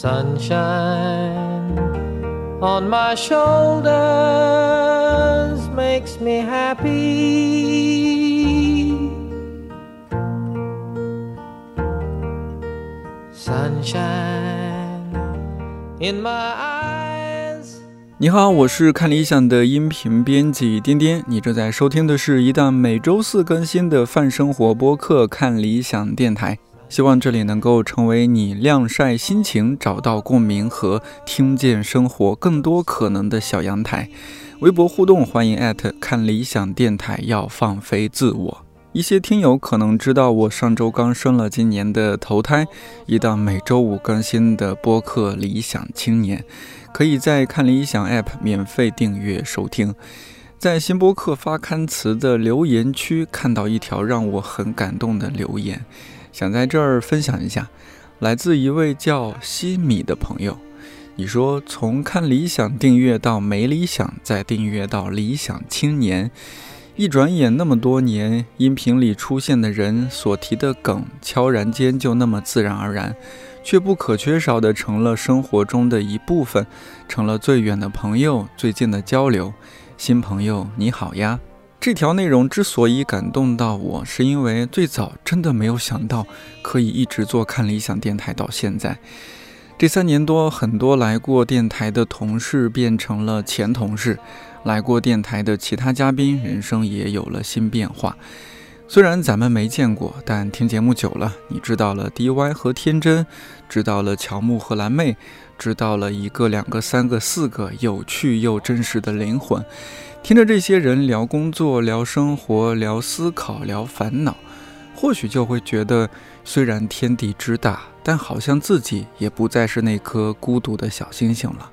Sunshine on my shoulders makes me happy. Sunshine in my eyes. 你好，我是看理想的音频编辑颠颠，你正在收听的是一档每周四更新的泛生活播客《看理想电台》。希望这里能够成为你晾晒心情、找到共鸣和听见生活更多可能的小阳台。微博互动，欢迎艾特看理想电台，要放飞自我。一些听友可能知道，我上周刚生了今年的头胎，一档每周五更新的播客《理想青年》，可以在看理想 App 免费订阅收听。在新播客发刊词的留言区看到一条让我很感动的留言，想在这儿分享一下，来自一位叫西米的朋友。你说，从看理想订阅到没理想，再订阅到理想青年。一转眼那么多年，音频里出现的人所提的梗，悄然间就那么自然而然，却不可缺少的成了生活中的一部分，成了最远的朋友、最近的交流。新朋友你好呀！这条内容之所以感动到我，是因为最早真的没有想到可以一直做看理想电台到现在。这三年多，很多来过电台的同事变成了前同事。来过电台的其他嘉宾，人生也有了新变化。虽然咱们没见过，但听节目久了，你知道了 DY 和天真，知道了乔木和蓝妹，知道了一个、两个、三个、四个有趣又真实的灵魂。听着这些人聊工作、聊生活、聊思考、聊烦恼，或许就会觉得，虽然天地之大，但好像自己也不再是那颗孤独的小星星了。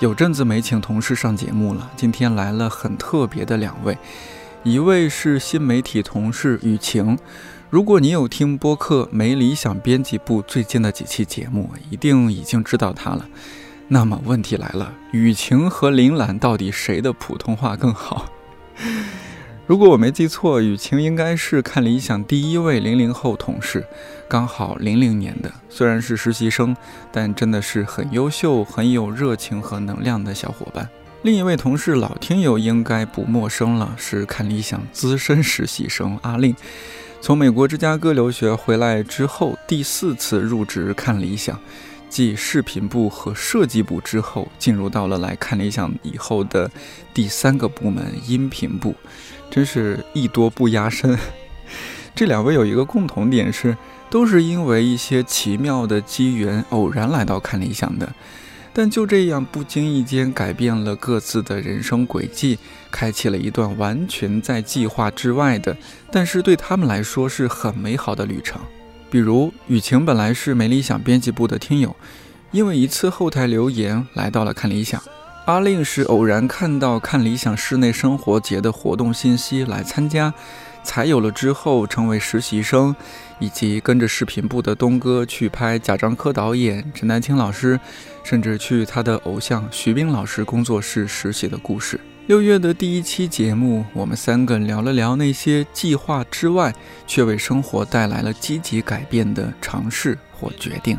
有阵子没请同事上节目了，今天来了很特别的两位，一位是新媒体同事雨晴。如果你有听播客没理想编辑部最近的几期节目，一定已经知道他了。那么问题来了，雨晴和林兰到底谁的普通话更好？如果我没记错，雨晴应该是看理想第一位零零后同事，刚好零零年的。虽然是实习生，但真的是很优秀、很有热情和能量的小伙伴。另一位同事老听友应该不陌生了，是看理想资深实习生阿令。从美国芝加哥留学回来之后，第四次入职看理想，继视频部和设计部之后，进入到了来看理想以后的第三个部门——音频部。真是艺多不压身。这两位有一个共同点是，都是因为一些奇妙的机缘偶然来到看理想的，但就这样不经意间改变了各自的人生轨迹，开启了一段完全在计划之外的，但是对他们来说是很美好的旅程。比如雨晴本来是没理想编辑部的听友，因为一次后台留言来到了看理想。阿令是偶然看到看理想室内生活节的活动信息来参加，才有了之后成为实习生，以及跟着视频部的东哥去拍贾樟柯导演、陈丹青老师，甚至去他的偶像徐冰老师工作室实习的故事。六月的第一期节目，我们三个聊了聊那些计划之外却为生活带来了积极改变的尝试或决定。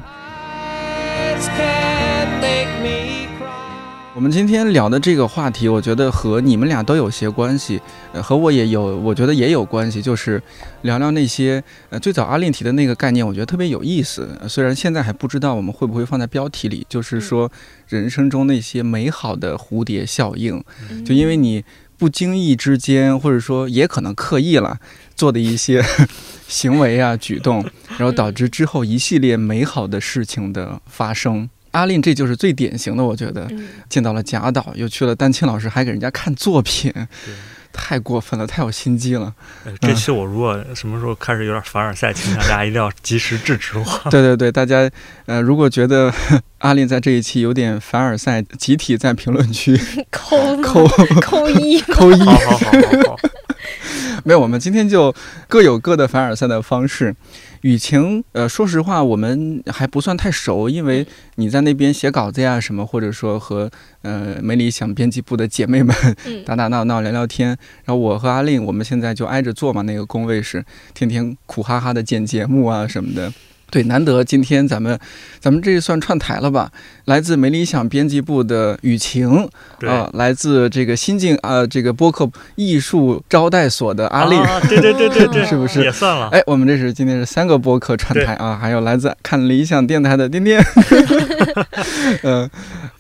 我们今天聊的这个话题，我觉得和你们俩都有些关系，呃，和我也有，我觉得也有关系，就是聊聊那些呃最早阿令提的那个概念，我觉得特别有意思。虽然现在还不知道我们会不会放在标题里，就是说人生中那些美好的蝴蝶效应，就因为你不经意之间，或者说也可能刻意了做的一些 行为啊举动，然后导致之后一系列美好的事情的发生。阿令这就是最典型的，我觉得见到了贾导，又去了丹青老师，还给人家看作品，太过分了，太有心机了。这期我如果什么时候开始有点凡尔赛倾向，大家一定要及时制止我。对对对，大家呃，如果觉得阿令在这一期有点凡尔赛，集体在评论区 扣扣 扣一扣一。好好好好好。没有，我们今天就各有各的凡尔赛的方式。雨晴，呃，说实话，我们还不算太熟，因为你在那边写稿子呀什么，或者说和呃梅理想编辑部的姐妹们嗯 打打闹闹聊聊天。然后我和阿令，我们现在就挨着坐嘛，那个工位是，天天苦哈哈的剪节目啊什么的。对，难得今天咱们咱们这算串台了吧？来自没理想编辑部的雨晴，对，啊，来自这个新晋啊、这个播客艺术招待所的阿丽。啊，对对对对对，是不是也算了？哎，我们这是今天是三个播客串台啊，还有来自看理想电台的颠颠。呃，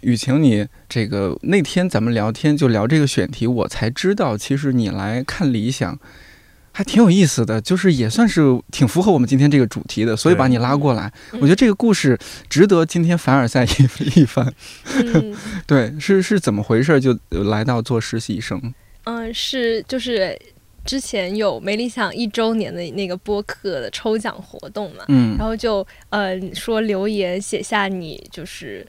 雨晴，你这个那天咱们聊天就聊这个选题，我才知道，其实你来看理想还挺有意思的，就是也算是挺符合我们今天这个主题的，所以把你拉过来。嗯我觉得这个故事值得今天凡尔赛一 一番。嗯对，是是怎么回事？就呃来到做实习生。嗯，是就是之前有没理想一周年的那个播客的抽奖活动嘛，嗯然后就呃说留言写下你就是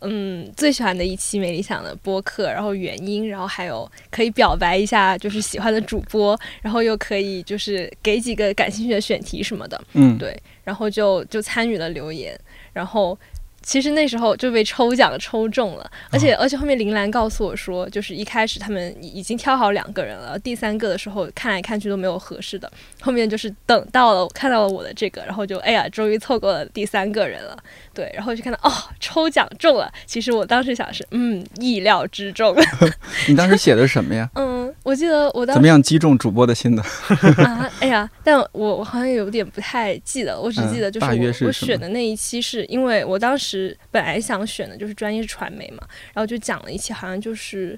嗯最喜欢的一期没理想的播客，然后原因，然后还有可以表白一下就是喜欢的主播，然后又可以就是给几个感兴趣的选题什么的，嗯，对，然后就就参与了留言，然后。其实那时候就被抽奖抽中了，而且、而且后面林兰告诉我说，就是一开始他们已已经挑好两个人了，第三个的时候看来看去都没有合适的，后面就是等到了看到了我的这个，然后就哎呀，终于凑够了第三个人了，对，然后就看到哦抽奖中了，其实我当时想是嗯意料之中，你当时写的什么呀？嗯，我记得我当时怎么样击中主播的心的？啊，哎呀，但我我好像有点不太记得，我只记得就是我、我选的那一期是因为我当时本来想选的就是专业是传媒嘛，然后就讲了一期好像就是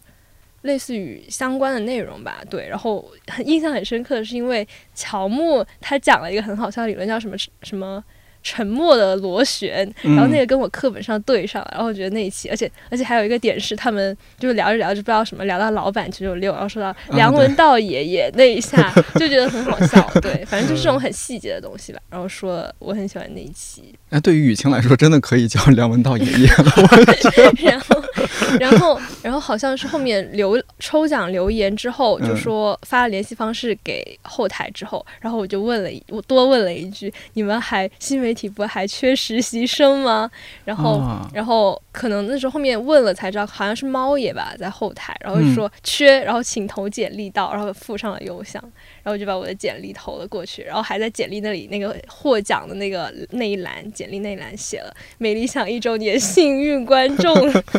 类似于相关的内容吧，对，然后很印象很深刻的是因为乔木他讲了一个很好笑的理论，叫什么什么。沉默的螺旋，嗯然后那个跟我课本上对上了，然后我觉得那一期，而且而且还有一个点是，他们就是聊着聊着不知道什么，聊到老板九九六，然后说到梁文道爷爷那一下，就觉得很好笑。对，反正就是这种很细节的东西吧。然后说我很喜欢那一期，那，对于雨晴来说，真的可以叫梁文道爷爷了。然后 然后然后好像是后面留抽奖留言之后，就说发了联系方式给后台之后，然后我就问了一，我多问了一句，你们还新媒体部还缺实习生吗？然后。啊然后可能那时候后面问了才知道，好像是猫爷吧，在后台，然后就说缺，然后请投简历到，然后附上了邮箱，然后就把我的简历投了过去，然后还在简历那里那个获奖的那个那一栏，简历那一栏写了“美理想一周年幸运观众”，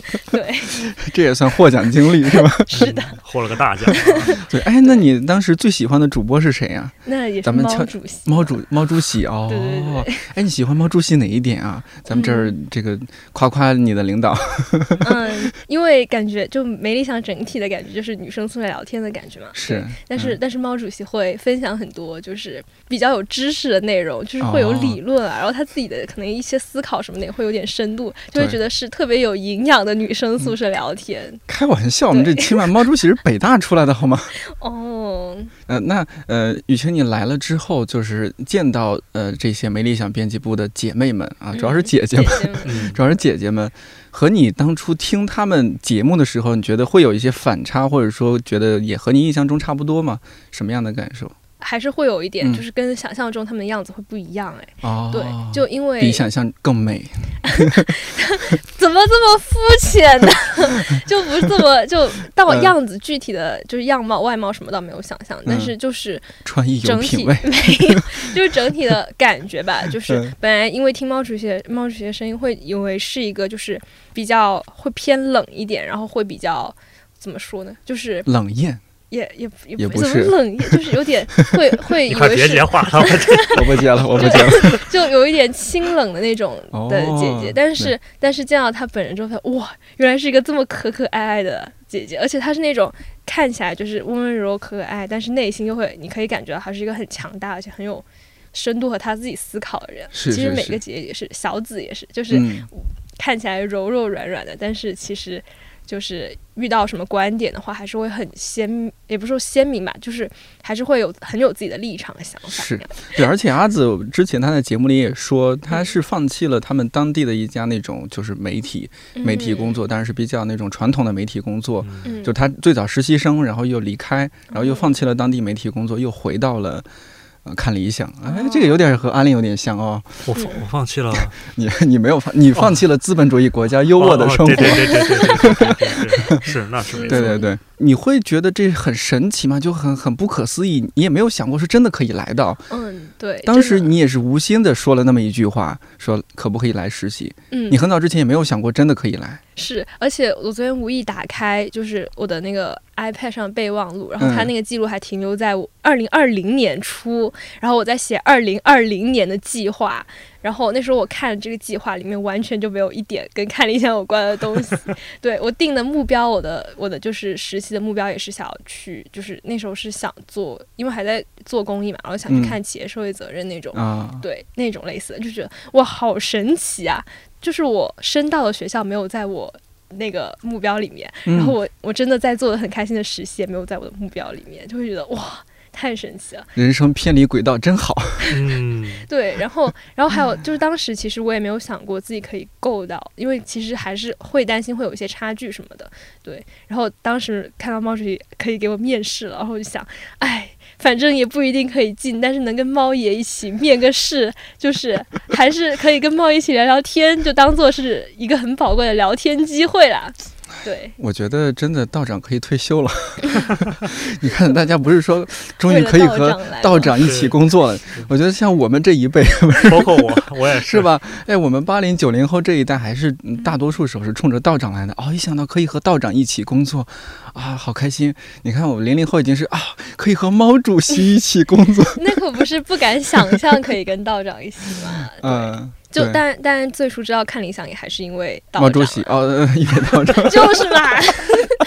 对，这也算获奖经历是吧？是的，获了个大奖。对，哎，那你当时最喜欢的主播是谁呀、那也是咱们敲猫主席，猫主猫主席哦。对对对哎，你喜欢猫主席哪一点啊？咱们这儿这个夸夸你的领导。嗯，因为感觉就没理想整体的感觉就是女生出来聊天的感觉嘛，是但是、嗯但是猫主席会分享很多就是比较有知识的内容，就是会有哦理论啊，然后他自己的可能一些思考什么的也会有点深度，就会觉得是特别有营养的女生宿舍聊天。开玩笑，我们这起码猫主席是北大出来的好吗？哦，呃，那呃，雨晴你来了之后，就是见到呃这些没理想编辑部的姐妹们啊，主要是嗯姐姐们，姐们嗯，主要是姐姐们，和你当初听他们节目的时候，你觉得会有一些反差，或者说觉得也和你印象中差不多吗？什么样的感受？还是会有一点，嗯就是跟想象中他们的样子会不一样哎。哦，对，就因为比想象更美。怎么这么肤浅呢？就不是这么就到嗯样子具体的就是样貌外貌什么倒没有想象，但嗯是就是穿衣有整体品味。没有，就是整体的感觉吧。就是嗯本来因为听猫主席的猫主席的声音，会以为是一个就是比较会偏冷一点，然后会比较怎么说呢？就是冷艳，也也也也不怎么是冷艳，就是有点 会会你快以为是别接话了，我不接了，我不接了。就有一点清冷的那种的姐姐，哦但是但是见到她本人之后，哇，原来是一个这么可可爱爱的姐姐，而且她是那种看起来就是温温柔柔、可可爱，但是内心又会，你可以感觉到她是一个很强大而且很有深度和她自己思考的人。是是是其实每个姐姐也是，小紫也是，就是嗯，看起来柔柔软软的，但是其实就是遇到什么观点的话，还是会很鲜，也不是说鲜明吧，就是还是会有很有自己的立场和想法。是对，而且阿紫之前他在节目里也说，他是放弃了他们当地的一家那种就是媒体媒体工作，但是比较那种传统的媒体工作。嗯，就他最早实习生，然后又离开，然后又放弃了当地媒体工作，又回到了。呃，看理想，哎，这个有点和安利有点像哦。我放我放弃了，你你没有放，你放弃了资本主义国家优渥的生活。对对对对对对对，是那是没错。对对对，你会觉得这很神奇吗？就很很不可思议，你也没有想过是真的可以来到。嗯，对。当时你也是无心的说了那么一句话，说可不可以来实习？嗯，你很早之前也没有想过真的可以来。是，而且我昨天无意打开，就是我的那个 iPad 上备忘录，然后它那个记录还停留在我二零二零年初，然后我在写二零二零年的计划，然后那时候我看这个计划里面完全就没有一点跟看理想有关的东西。对我定的目标，我的我的就是实习的目标也是想要去，就是那时候是想做，因为还在做公益嘛，然后想去看企业社会责任那种，对那种类似的，就觉得哇，好神奇啊！就是我升到的学校没有在我那个目标里面，然后我我真的在做的很开心的实习也没有在我的目标里面，就会觉得哇，太神奇了！人生偏离轨道真好。嗯，对，然后然后还有就是当时其实我也没有想过自己可以够到，因为其实还是会担心会有一些差距什么的。对，然后当时看到猫主席可以给我面试了，然后我就想，哎。反正也不一定可以进，但是能跟猫爷一起面个试，就是还是可以跟猫一起聊聊天，就当做是一个很宝贵的聊天机会啦。对，我觉得真的道长可以退休了。你看，大家不是说终于可以和道长一起工作了？我觉得像我们这一辈，包括我，我也是吧？哎，我们八零九零后这一代，还是大多数时候是冲着道长来的。哦，一想到可以和道长一起工作，啊，好开心！你看，我们零零后已经是啊，可以和毛主席一起工作。那可不是不敢想象可以跟道长一起吗？嗯。就但但最初知道看理想也还是因为毛主席哦，因为道长就是嘛。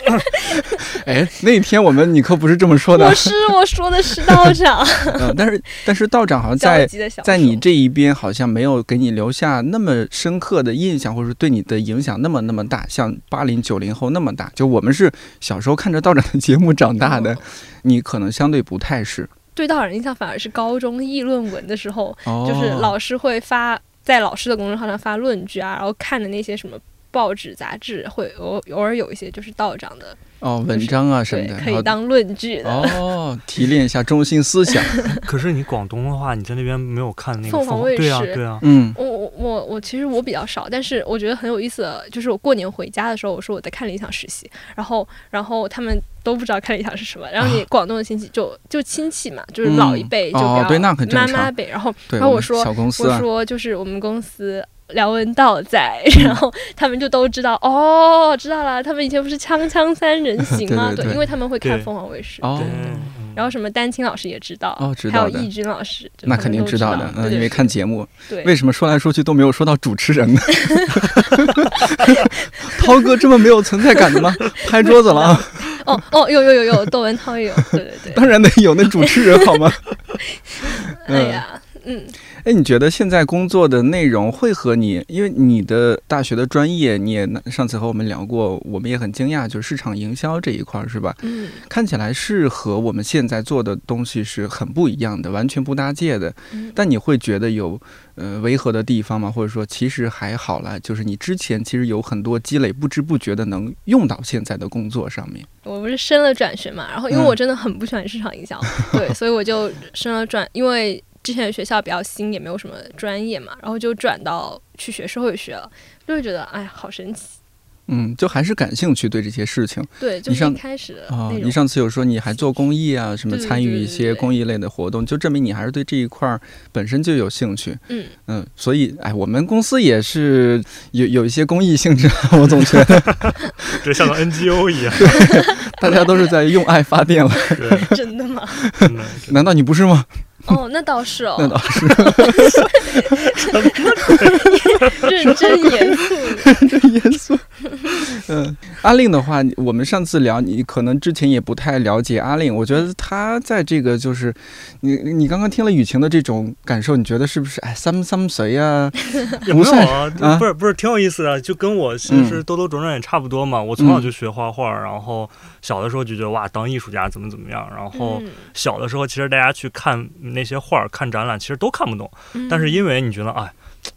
哎，那天我们你可不是这么说的。不是我说的是道长。嗯，但是但是道长好像在在你这一边好像没有给你留下那么深刻的印象，或者说对你的影响那么那么大，像八零九零后那么大。就我们是小时候看着道长的节目长大的，你可能相对不太是。对道长印象反而是高中议论文的时候，就是老师会发。在老师的公众号上发论据啊，然后看的那些什么报纸杂志，会偶偶尔有一些就是道长的哦文章啊什么的，可以当论据的哦，提炼一下中心思想。可是你广东的话，你在那边没有看那个凤凰卫视？对啊，对啊。嗯，我我我我其实我比较少，但是我觉得很有意思的，就是我过年回家的时候，我说我在看理想实习，然后然后他们。都不知道看理想是什么，然后你广东的亲戚就就亲戚嘛，就是老一辈就比较妈妈辈，然后然后我说我说就是我们公司廖文道在，然后他们就都知道哦，知道了，他们以前不是锵锵三人行吗？对，因为他们会看凤凰卫视，哦，然后什么丹青老师也知道，哦，知道还有易军老师，那肯定知道的，嗯，因为看节目，对，为什么说来说去都没有说到主持人呢？涛哥这么没有存在感的吗？拍桌子了啊。哦哦，有有有有，窦文涛也有，对对对，当然得有那主持人好吗？哎呀，嗯，哎，你觉得现在工作的内容会和你，因为你的大学的专业，你也上次和我们聊过，我们也很惊讶，就是市场营销这一块儿，是吧？嗯，看起来是和我们现在做的东西是很不一样的，完全不搭界的。嗯，但你会觉得有。呃，违和的地方吗，或者说其实还好了，就是你之前其实有很多积累，不知不觉的能用到现在的工作上面。我不是升了转学嘛，然后因为我真的很不喜欢市场营销，对，所以我就升了转，因为之前的学校比较新，也没有什么专业嘛，然后就转到去学社会学了，就会觉得哎呀，好神奇。嗯，就还是感兴趣对这些事情。对，就是开始啊，你上次有说你还做公益啊，什么参与一些公益类的活动，就证明你还是对这一块儿本身就有兴趣。嗯嗯，所以哎，我们公司也是有有一些公益性质，我总觉得 就像个 NGO 一样，大家都是在用爱发电了。真的吗？难道你不是吗？哦，那倒是哦，那倒是，认真严肃，认真严肃。嗯，阿令的话，我们上次聊，你可能之前也不太了解阿令。我觉得他在这个就是，你你刚刚听了雨晴的这种感受，你觉得是不是？哎，三三谁呀？也没有啊，啊不是不是，挺有意思的，就跟我其实兜兜转转也差不多嘛。我从小就学画画，然后小的时候就觉得哇，当艺术家怎么怎么样。然后嗯小的时候，其实大家去看那些画儿、看展览，其实都看不懂。嗯但是因为你觉得，哎，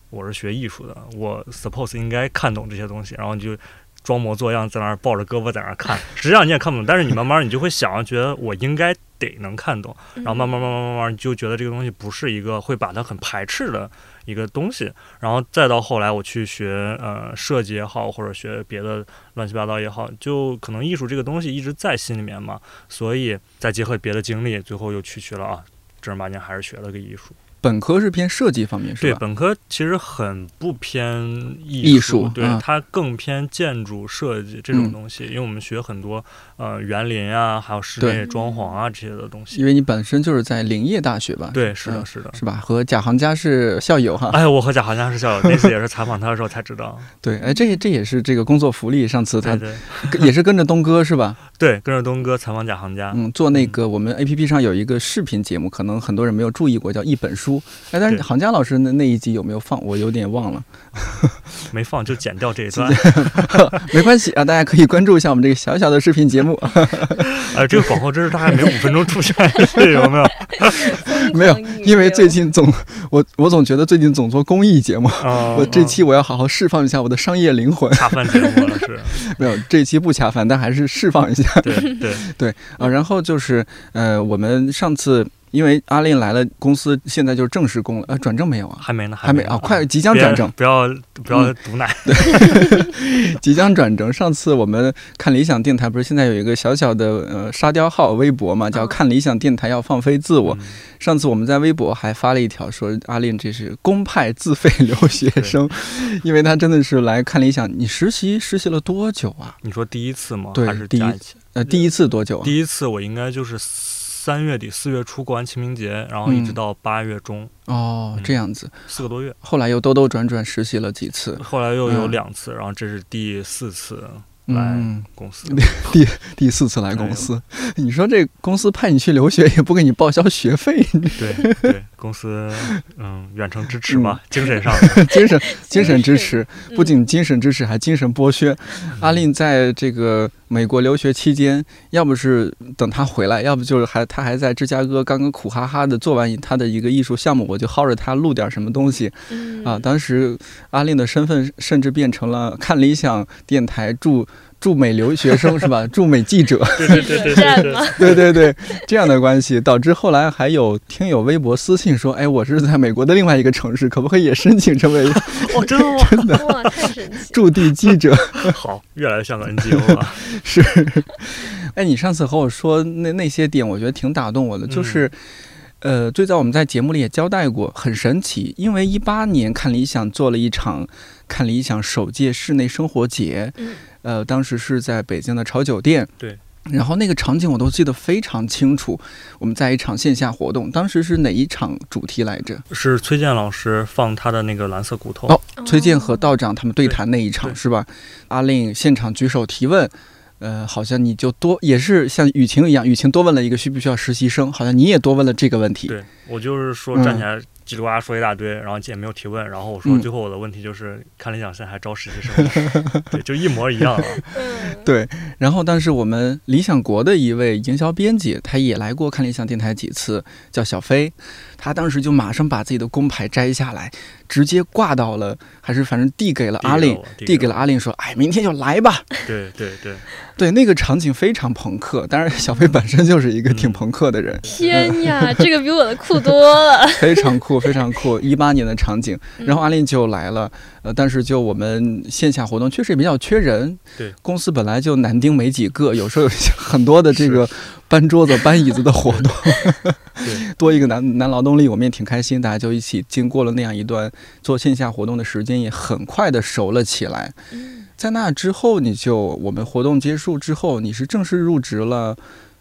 我是学艺术的，我 suppose 应该看懂这些东西，然后你就装模作样在那儿抱着胳膊在那儿看，实际上你也看不懂，但是你慢慢你就会想，觉得我应该得能看懂，嗯然后慢慢慢慢慢慢你就觉得这个东西不是一个会把它很排斥的一个东西，然后再到后来我去学呃设计也好，或者学别的乱七八糟也好，就可能艺术这个东西一直在心里面嘛，所以再结合别的经历，最后又去学了啊，正儿八经还是学了个艺术。本科是偏设计方面是对，吧？本科其实很不偏艺艺术对、嗯它更偏建筑设计这嗯种东西，因为我们学很多呃园林啊，还有室内装潢啊这些的东西。因为你本身就是在林业大学吧？对，是的，嗯是的。是吧？和贾行家是校友哈。哎，我和贾行家是校友，那次 也是采访他的时候才知道。对，哎，这这也是这个工作福利。上次他也是跟着东哥是吧？对，跟着东哥采访贾行家。嗯，做那个我们 A P P 上有一个视频节目，可能很多人没有注意过，叫一本书。哎，但是对行家老师那那一集有没有放？我有点忘了。没放就剪掉这一段。没关系啊，大家可以关注一下我们这个小小的视频节目。哎，这个广告真是大概每五分钟出现一次，有没有？没有，因为最近总我我总觉得最近总做公益节目，啊，我这期我要好好释放一下我的商业灵魂。恰饭节目了，是。没有，这期不恰饭，但还是释放一下对对对，啊。然后就是呃，我们上次因为阿令来了，公司现在就是正式工了，呃，转正没有啊？还没呢，还没啊，快即将转正，不要不要嗯毒奶。即将转正。上次我们看理想电台，不是现在有一个小小的呃沙雕号微博嘛，叫嗯看理想电台要放飞自我。嗯上次我们在微博还发了一条说阿令这是公派自费留学生，因为他真的是来看理想。你实习实习了多久啊？你说第一次吗？对还是第一次？呃，第一次多久啊？第一次我应该就是三月底四月初过完清明节，然后一直嗯到八月中，哦，嗯这样子。四个多月。后来又兜兜转转实习了几次。后来又有嗯两次，然后这是第四次来嗯，公司。第第四次来公司，你说这公司派你去留学也不给你报销学费，对对，公司嗯远程支持嘛，精神上的。精神 精神支持，嗯不仅精神支持，还精神剥削。阿令在这个美国留学期间，要不是等他回来，要不就是还他还在芝加哥刚刚苦哈哈的做完他的一个艺术项目，我就薅着他录点什么东西嗯啊。当时阿令的身份甚至变成了看理想电台驻驻美留学生 是吧？驻美记者，对对对对对对。对对对，这样的关系导致后来还有听友微博私信说，哎，我是在美国的另外一个城市，可不可以也申请成为 哦，真的吗？哇，太神奇！驻地记者？好，越来越像个 NGO 了。是，哎，你上次和我说那那些点，我觉得挺打动我的，就是。呃，最早我们在节目里也交代过，很神奇，因为一八年看理想做了一场看理想首届室内生活节，嗯呃，当时是在北京的潮酒店，对，然后那个场景我都记得非常清楚。我们在一场线下活动，当时是哪一场主题来着？是崔健老师放他的那个蓝色骨头。哦崔健和道长他们对对谈那一场对是吧？阿令现场举手提问，呃，好像你就多也是像雨晴一样，雨晴多问了一个需不需要实习生，好像你也多问了这个问题。对我就是说嗯站起来叽里呱啦说一大堆，然后也没有提问，然后我说嗯最后我的问题就是看理想现在还招实习生吗？对，就一模一样啊。嗯，对，然后但是我们理想国的一位营销编辑，他也来过看理想电台几次，叫小飞，他当时就马上把自己的工牌摘下来，直接挂到了，还是反正递给了阿令，递给了阿令说：“哎，明天就来吧。对对对，”对，那个场景非常朋克，当然小飞本身就是一个挺嗯朋克的人，天呀，这个比我的酷多了。非常酷，非常酷。一八年的场景，然后嗯阿令就来了，呃，但是就我们线下活动确实也比较缺人，对，公司本来就男丁没几个，有时候有很多的这个搬桌子、搬椅子的活动，对。多一个男男劳动力，我们也挺开心，大家就一起经过了那样一段做线下活动的时间，也很快的熟了起来。嗯在那之后，你就我们活动结束之后，你是正式入职了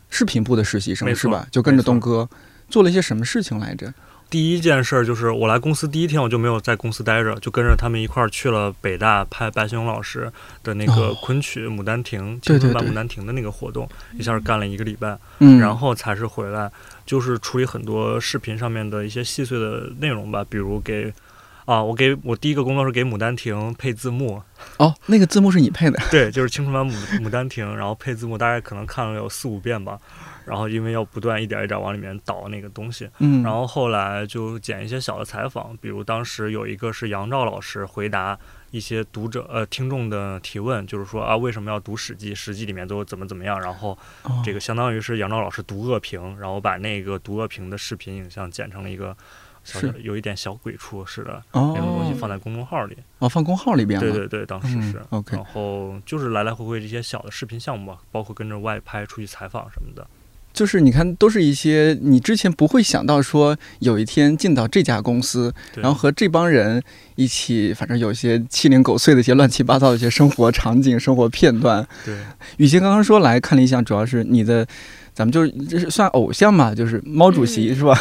视频部的实习生是吧？就跟着东哥做了一些什么事情来着？第一件事儿就是我来公司第一天，我就没有在公司待着，就跟着他们一块儿去了北大拍白先勇老师的那个哦昆曲《牡丹亭》青春版牡丹亭的那个活动，一下干了一个礼拜，嗯，然后才是回来，就是处理很多视频上面的一些细碎的内容吧，比如给。啊，我给我第一个工作是给《牡丹亭》配字幕，哦，那个字幕是你配的，对，就是青春版牡牡丹亭，然后配字幕，大概可能看了有四五遍吧。然后因为要不断一点一点往里面倒那个东西，嗯，然后后来就剪一些小的采访，比如当时有一个是杨照老师回答一些读者呃听众的提问，就是说啊为什么要读《史记》，《史记》里面都怎么怎么样，然后哦。这个相当于是杨照老师读恶评，然后把那个读恶评的视频影像剪成了一个小小是有一点小鬼畜似的哦那种东西放在公众号里。哦放公号里边了，对对对，当时嗯是。OK 然后就是来来回回这些小的视频项目吧，包括跟着外拍出去采访什么的。就是你看，都是一些你之前不会想到说有一天进到这家公司，然后和这帮人一起，反正有一些七零狗碎的一些乱七八糟的一些生活场景、生活片段。对，雨欣刚刚说来看理想，主要是你的，咱们就是这是算偶像嘛，就是毛主席、嗯是吧？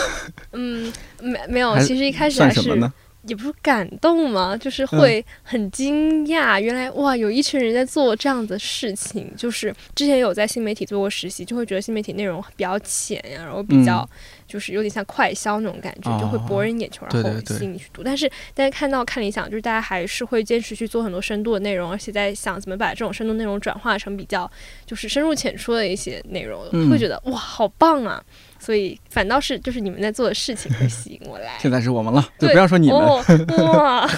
嗯，没没有，其实一开始还是？也不是感动嘛，就是嗯会很惊讶，原来哇，有一群人在做这样的事情。就是之前有在新媒体做过实习，就会觉得新媒体内容比较浅呀，然后比较就是有点像快销那种感觉，哦就会博人眼球，然后吸引你去读。但是大家看到看理想，就是大家还是会坚持去做很多深度的内容，而且在想怎么把这种深度内容转化成比较就是深入浅出的一些内容，嗯会觉得哇，好棒啊！所以反倒是就是你们在做的事情会吸引我来。现在是我们了，对，对不要说你们。哦，哇，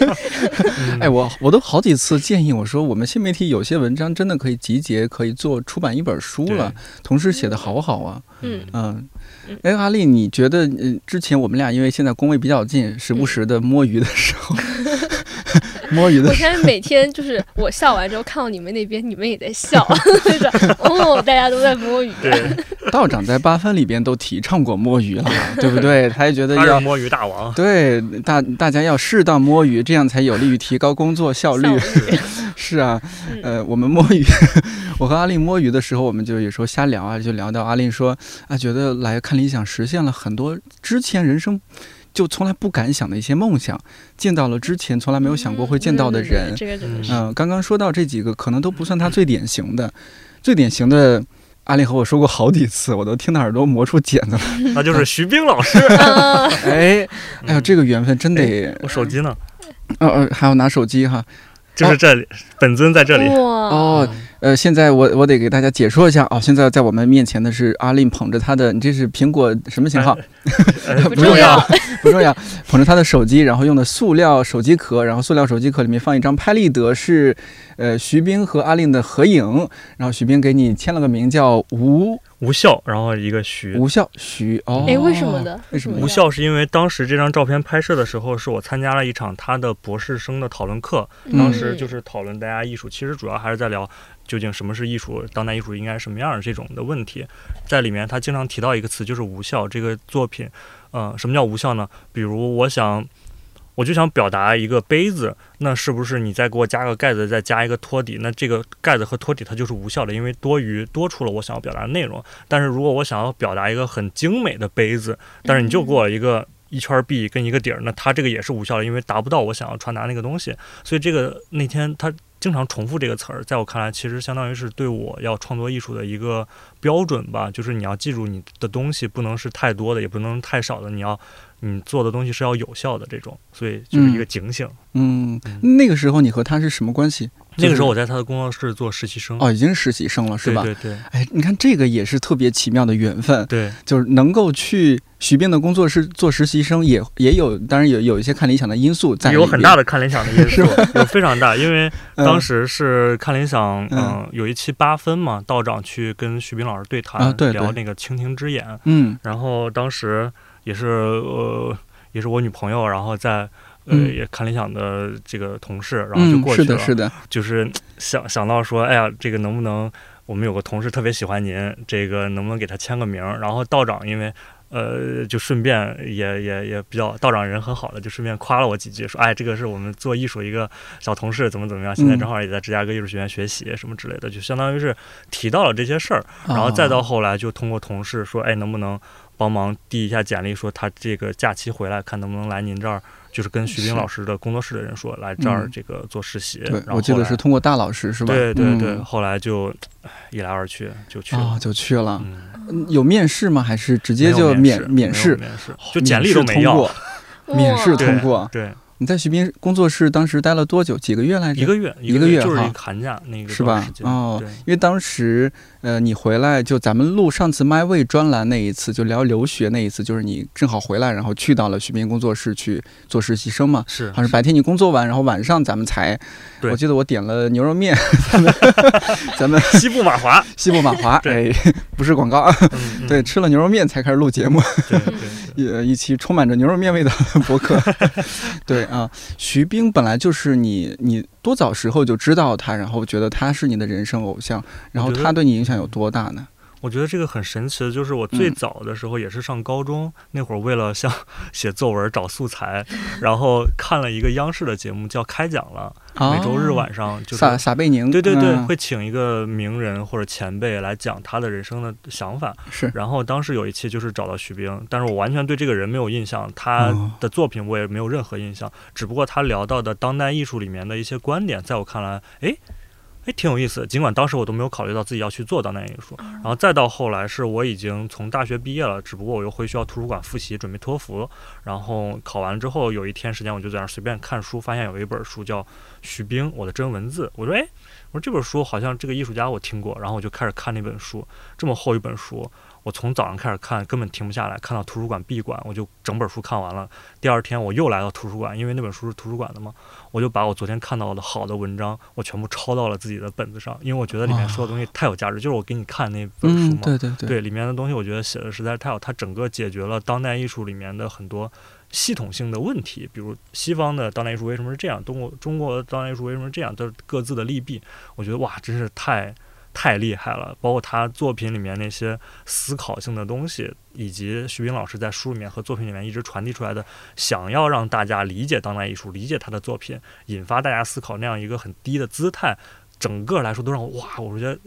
哎，我我都好几次建议我说，我们新媒体有些文章真的可以集结，可以做出版一本书了。同事写的好好啊，嗯嗯嗯。哎，阿丽，你觉得，嗯，之前我们俩因为现在工位比较近，时不时的摸鱼的时候，摸鱼的我时候，现在每天就是我笑完之后看到你们那边，你们也在笑，就是哦，大家都在摸鱼。对，道长在八分里边都提倡过摸鱼了，对不对？他也觉得要摸鱼大王。对大大家要适当摸鱼，这样才有利于提高工作效率。是啊，嗯呃，我们摸鱼，我和阿令摸鱼的时候，我们就有时候瞎聊啊，就聊到阿令说啊，觉得来看理想实现了很多之前人生就从来不敢想的一些梦想，见到了之前从来没有想过会见到的人嗯。这个真的是。嗯、刚刚说到这几个，可能都不算他最典型的，最典型的。阿令和我说过好几次，我都听到耳朵磨出茧子了。那就是徐冰老师。啊，哎，哎呦，这个缘分真得，我手机呢？呃呃，还要拿手机哈。就是这里，本尊在这里。哇，哦，呃，现在我我得给大家解说一下哦。现在在我们面前的是阿令捧着他的，你这是苹果什么型号？呃 不重不重要，不重要，捧着他的手机，然后用的塑料手机壳，然后塑料手机壳里面放一张拍立得，是呃徐冰和阿令的合影，然后徐冰给你签了个名叫吴无效，然后一个徐。无效徐哦，哎，为什么？的？为什么无效是因为当时这张照片拍摄的时候，是我参加了一场他的博士生的讨论课，嗯当时就是讨论大家艺术，其实主要还是在聊究竟什么是艺术，当代艺术应该什么样的这种的问题。在里面，他经常提到一个词，就是无效。这个作品，呃，什么叫无效呢？比如我想。我就想表达一个杯子，那是不是你再给我加个盖子，再加一个托底？那这个盖子和托底它就是无效的，因为多余多出了我想要表达的内容。但是如果我想要表达一个很精美的杯子，但是你就给我一个一圈壁跟一个底儿，那它这个也是无效的，因为达不到我想要传达那个东西。所以这个那天他经常重复这个词儿，在我看来，其实相当于是对我要创作艺术的一个标准吧，就是你要记住你的东西不能是太多的，也不能太少的，你要你做的东西是要有效的这种，所以就是一个警醒。嗯，那个时候你和他是什么关系？那个时候我在他的工作室做实习生，哦，已经是实习生了是吧？对对对。哎，你看这个也是特别奇妙的缘分，对，就是能够去徐斌的工作室做实习生也，也有，当然有有一些看理想的因素在有很大的看理想的因素，有非常大，因为嗯。当时是看理想，嗯。嗯，有一期八分嘛，道长去跟徐斌老师对谈，啊对对。聊那个蜻蜓之眼，嗯。然后当时也是呃，也是我女朋友，然后在。呃，嗯也看理想的这个同事，然后就嗯，过去了，是的，是的，就是 想想到说，哎呀，这个能不能我们有个同事特别喜欢您，这个能不能给他签个名儿？然后道长因为呃，就顺便也也也比较道长人很好的，就顺便夸了我几句，说哎，这个是我们做艺术一个小同事，怎么怎么样，现在正好也在芝加哥艺术学院学习什么之类的，就相当于是提到了这些事儿，然后再到后来就通过同事说，哎，能不能帮忙递一下简历，说他这个假期回来，看能不能来您这儿。就是跟徐冰老师的工作室的人说，来这儿这个做实习。对，我记得是通过大老师是吧？对对对，后来就一来二去就去了，就去了。有面试吗？还是直接就免免试？免试，就简历都没要，免试通过。对。你在徐斌工作室当时待了多久？几个月来着？一个月，一个月就是寒假那个是吧？哦，因为当时呃，你回来就咱们录上次 My Way 专栏那一次，就聊留学那一次，就是你正好回来，然后去到了徐斌工作室去做实习生嘛。是，好像白天你工作完，然后晚上咱们才。我记得我点了牛肉面，咱们 西部马华，西部马华，哎，不是广告啊。对，吃了牛肉面才开始录节目。对对对，一一期充满着牛肉面味道的博客。对。啊，徐斌本来就是你，你多早时候就知道他，然后觉得他是你的人生偶像，然后他对你影响有多大呢？我觉得这个很神奇的，就是我最早的时候也是上高中那会儿，为了像 写作文找素材，然后看了一个央视的节目叫《开讲了》，每周日晚上就撒撒贝宁，对对对，会请一个名人或者前辈来讲他的人生的想法。是，然后当时有一期就是找到徐冰，但是我完全对这个人没有印象，他的作品我也没有任何印象，只不过他聊到的当代艺术里面的一些观点，在我看来，哎。哎，挺有意思的。尽管当时我都没有考虑到自己要去做当代艺术，然后再到后来是我已经从大学毕业了，只不过我又回学校图书馆复习，准备托福。然后考完之后，有一天时间我就在那随便看书，发现有一本书叫《徐冰：我的真文字》。我说，哎，我说这本书好像这个艺术家我听过，然后我就开始看那本书，这么厚一本书。我从早上开始看，根本停不下来。看到图书馆闭馆，我就整本书看完了。第二天我又来到图书馆，因为那本书是图书馆的嘛，我就把我昨天看到的好的文章，我全部抄到了自己的本子上，因为我觉得里面说的东西太有价值。就是我给你看那本书嘛，对对对，对里面的东西，我觉得写的实在是太好。它整个解决了当代艺术里面的很多系统性的问题，比如西方的当代艺术为什么是这样，中国中国当代艺术为什么是这样，都是各自的利弊。我觉得哇，真是太。太厉害了，包括他作品里面那些思考性的东西，以及徐冰老师在书里面和作品里面一直传递出来的，想要让大家理解当代艺术，理解他的作品，引发大家思考那样一个很低的姿态，整个来说都让我哇！我觉得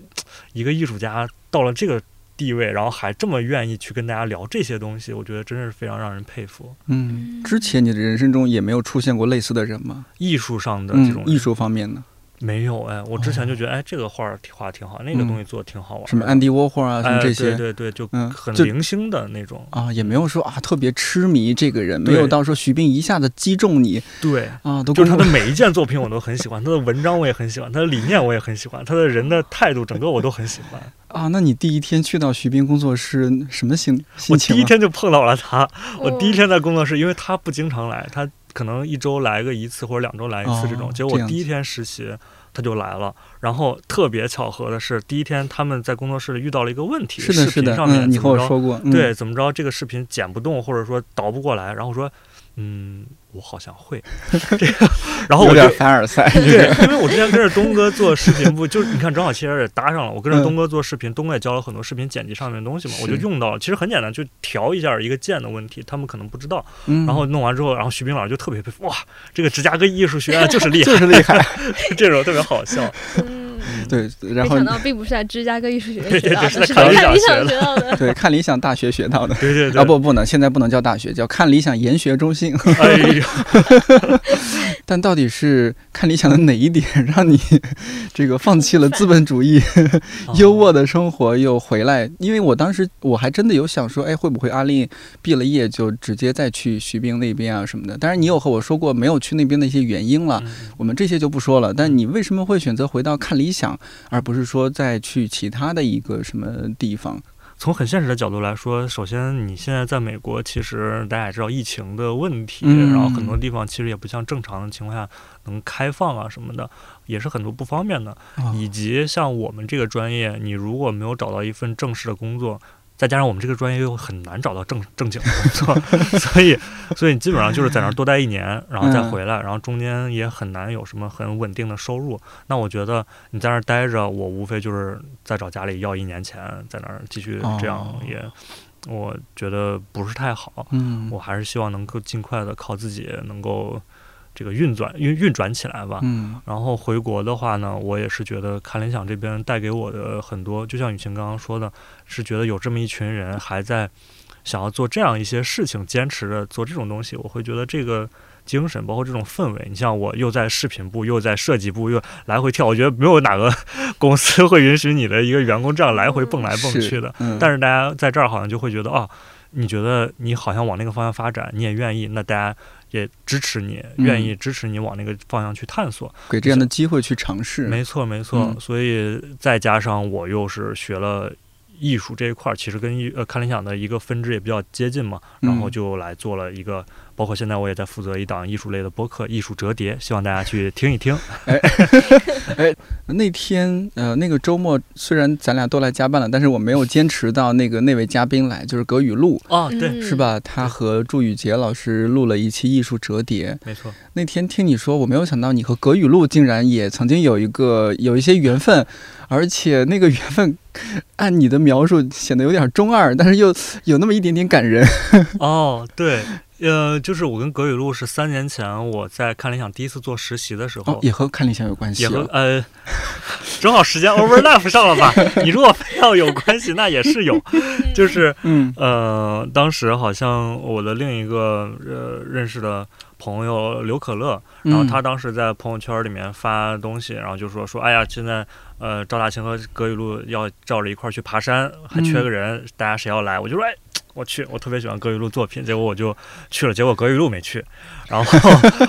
一个艺术家到了这个地位，然后还这么愿意去跟大家聊这些东西，我觉得真是非常让人佩服。嗯，之前你的人生中也没有出现过类似的人吗？艺术上的这种艺术方面的。没有哎，我之前就觉得哎，这个画儿画挺好，那个东西做的挺好玩。什么安迪沃霍啊，什么这些，对对对，就很零星的那种啊，也没有说啊特别痴迷这个人，没有到说徐冰一下子击中你。对啊，都就是他的 每一件作品我都很喜欢，他的文章我也很喜欢，他的理念我也很喜欢，他的人的态度整个我都很喜欢。啊，那你第一天去到徐冰工作室什么心心情？我第一天就碰到了他，我第一天在工作室，因为他不经常来，他可能一周来个一次或者两周来一次这种。结果我第一天实习。他就来了，然后特别巧合的是，第一天他们在工作室里遇到了一个问题，视频上面你和我说过，对，怎么着这个视频剪不动，或者说导不过来，然后说，嗯。我好像会 这个，然后我就凡尔赛。对，因为我之前跟着东哥做视频，不就是你看正好其实也搭上了。我跟着东哥做视频，东哥也教了很多视频剪辑上面的东西嘛，我就用到了。其实很简单，就调一下一个键的问题，他们可能不知道。然后弄完之后，然后徐冰老师就特别佩服，哇，这个芝加哥艺术学院就是厉害，就是厉害，这种特别好笑。对，然后没想到并不是在芝加哥艺术学 院学到的，是看理想学到的。对，看理想大学学到的。对对对。啊不不能，现在不能叫大学，叫看理想研学中心。哎呦。但到底是看理想的哪一点让你这个放弃了资本主义优渥的生活又回来？因为我当时我还真的有想说，哎，会不会阿令毕了业就直接再去徐冰那边啊什么的？当然你有和我说过没有去那边的一些原因了，我们这些就不说了。但你为什么会选择回到看理想，而不是说再去其他的一个什么地方？从很现实的角度来说，首先你现在在美国，其实大家也知道疫情的问题，然后很多地方其实也不像正常的情况下能开放啊什么的，也是很多不方便的。以及像我们这个专业，你如果没有找到一份正式的工作。再加上我们这个专业又很难找到正正经的工作，所以，所以你基本上就是在那儿多待一年，然后再回来，然后中间也很难有什么很稳定的收入。那我觉得你在那儿待着，我无非就是再找家里要一年钱，在那儿继续这样也。我觉得不是太好。嗯，我还是希望能够尽快的靠自己能够这个运转运运转起来吧。嗯然后回国的话呢，我也是觉得看联想这边带给我的很多，就像雨晴刚刚说的，是觉得有这么一群人还在想要做这样一些事情，坚持着做这种东西，我会觉得这个精神，包括这种氛围，你像我又在视频部，又在设计部，又来回跳，我觉得没有哪个公司会允许你的一个员工这样来回蹦来蹦去的。嗯，但是大家在这儿好像就会觉得，哦，你觉得你好像往那个方向发展，你也愿意，那大家也支持你，嗯愿意支持你往那个方向去探索。给这样的机会去尝试，没错，没错。嗯所以再加上我又是学了艺术这一块儿，其实跟艺呃看理想的一个分支也比较接近嘛，然后嗯就来做了一个。包括现在我也在负责一档艺术类的播客《艺术折叠》，希望大家去听一听。哎那天呃，那个周末虽然咱俩都来加班了，但是我没有坚持到那个那位嘉宾来，就是葛雨露，哦，对，嗯是？吧？他和祝宇杰老师录了一期艺术折叠。没错。那天听你说，我没有想到你和葛雨露竟然也曾经有一个有一些缘分，而且那个缘分，按你的描述显得有点中二，但是又有那么一点点感人。哦，对，呃，就是我跟葛雨露是三年前我在看理想第一次做实习的时候，哦，也和看理想有关系、也和哦。呃，正好时间 overlap 上了吧？你如果非要有关系，那也是有，就是嗯呃，当时好像我的另一个呃认识的朋友刘可乐，然后嗯他当时在朋友圈里面发东西，然后就说说，哎呀，现在呃赵大清和葛雨露要照着一块儿去爬山，还缺个人，大家谁要来？我就说，哎。我去，我特别喜欢葛雨露作品，结果我就去了，结果葛雨露没去，然后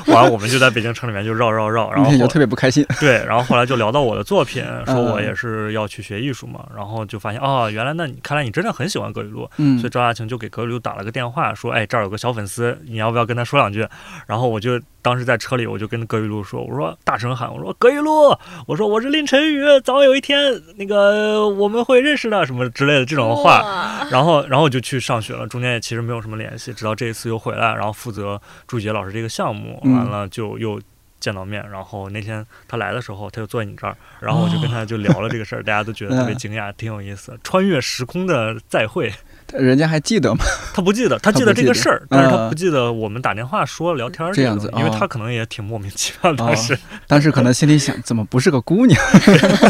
完了我们就在北京城里面就绕绕绕，然后就特别不开心。对，然后后来就聊到我的作品，说我嗯也是要去学艺术嘛，然后就发现哦，原来那你看来你真的很喜欢葛雨露，嗯所以赵亚晴就给葛雨露打了个电话，说，哎，这儿有个小粉丝，你要不要跟他说两句？然后我就当时在车里，我就跟葛雨露说，我说大声喊，我说葛雨露，我说我是林晨宇，早晚有一天那个我们会认识的，什么之类的这种话。然后，然后我就去上学了，中间也其实没有什么联系，直到这一次又回来，然后负责朱杰老师这个项目，嗯完了就又见到面。然后那天他来的时候，他就坐在你这儿，然后我就跟他就聊了这个事儿，大家都觉得 特别嗯惊讶，挺有意思。穿越时空的再会，人家还记得吗？他不记得，他记得得这个事儿，但是他嗯不记得我们打电话说聊天儿这样子因为哦他可能也挺莫名其妙的，哦当时当时可能心里想，怎么不是个姑娘？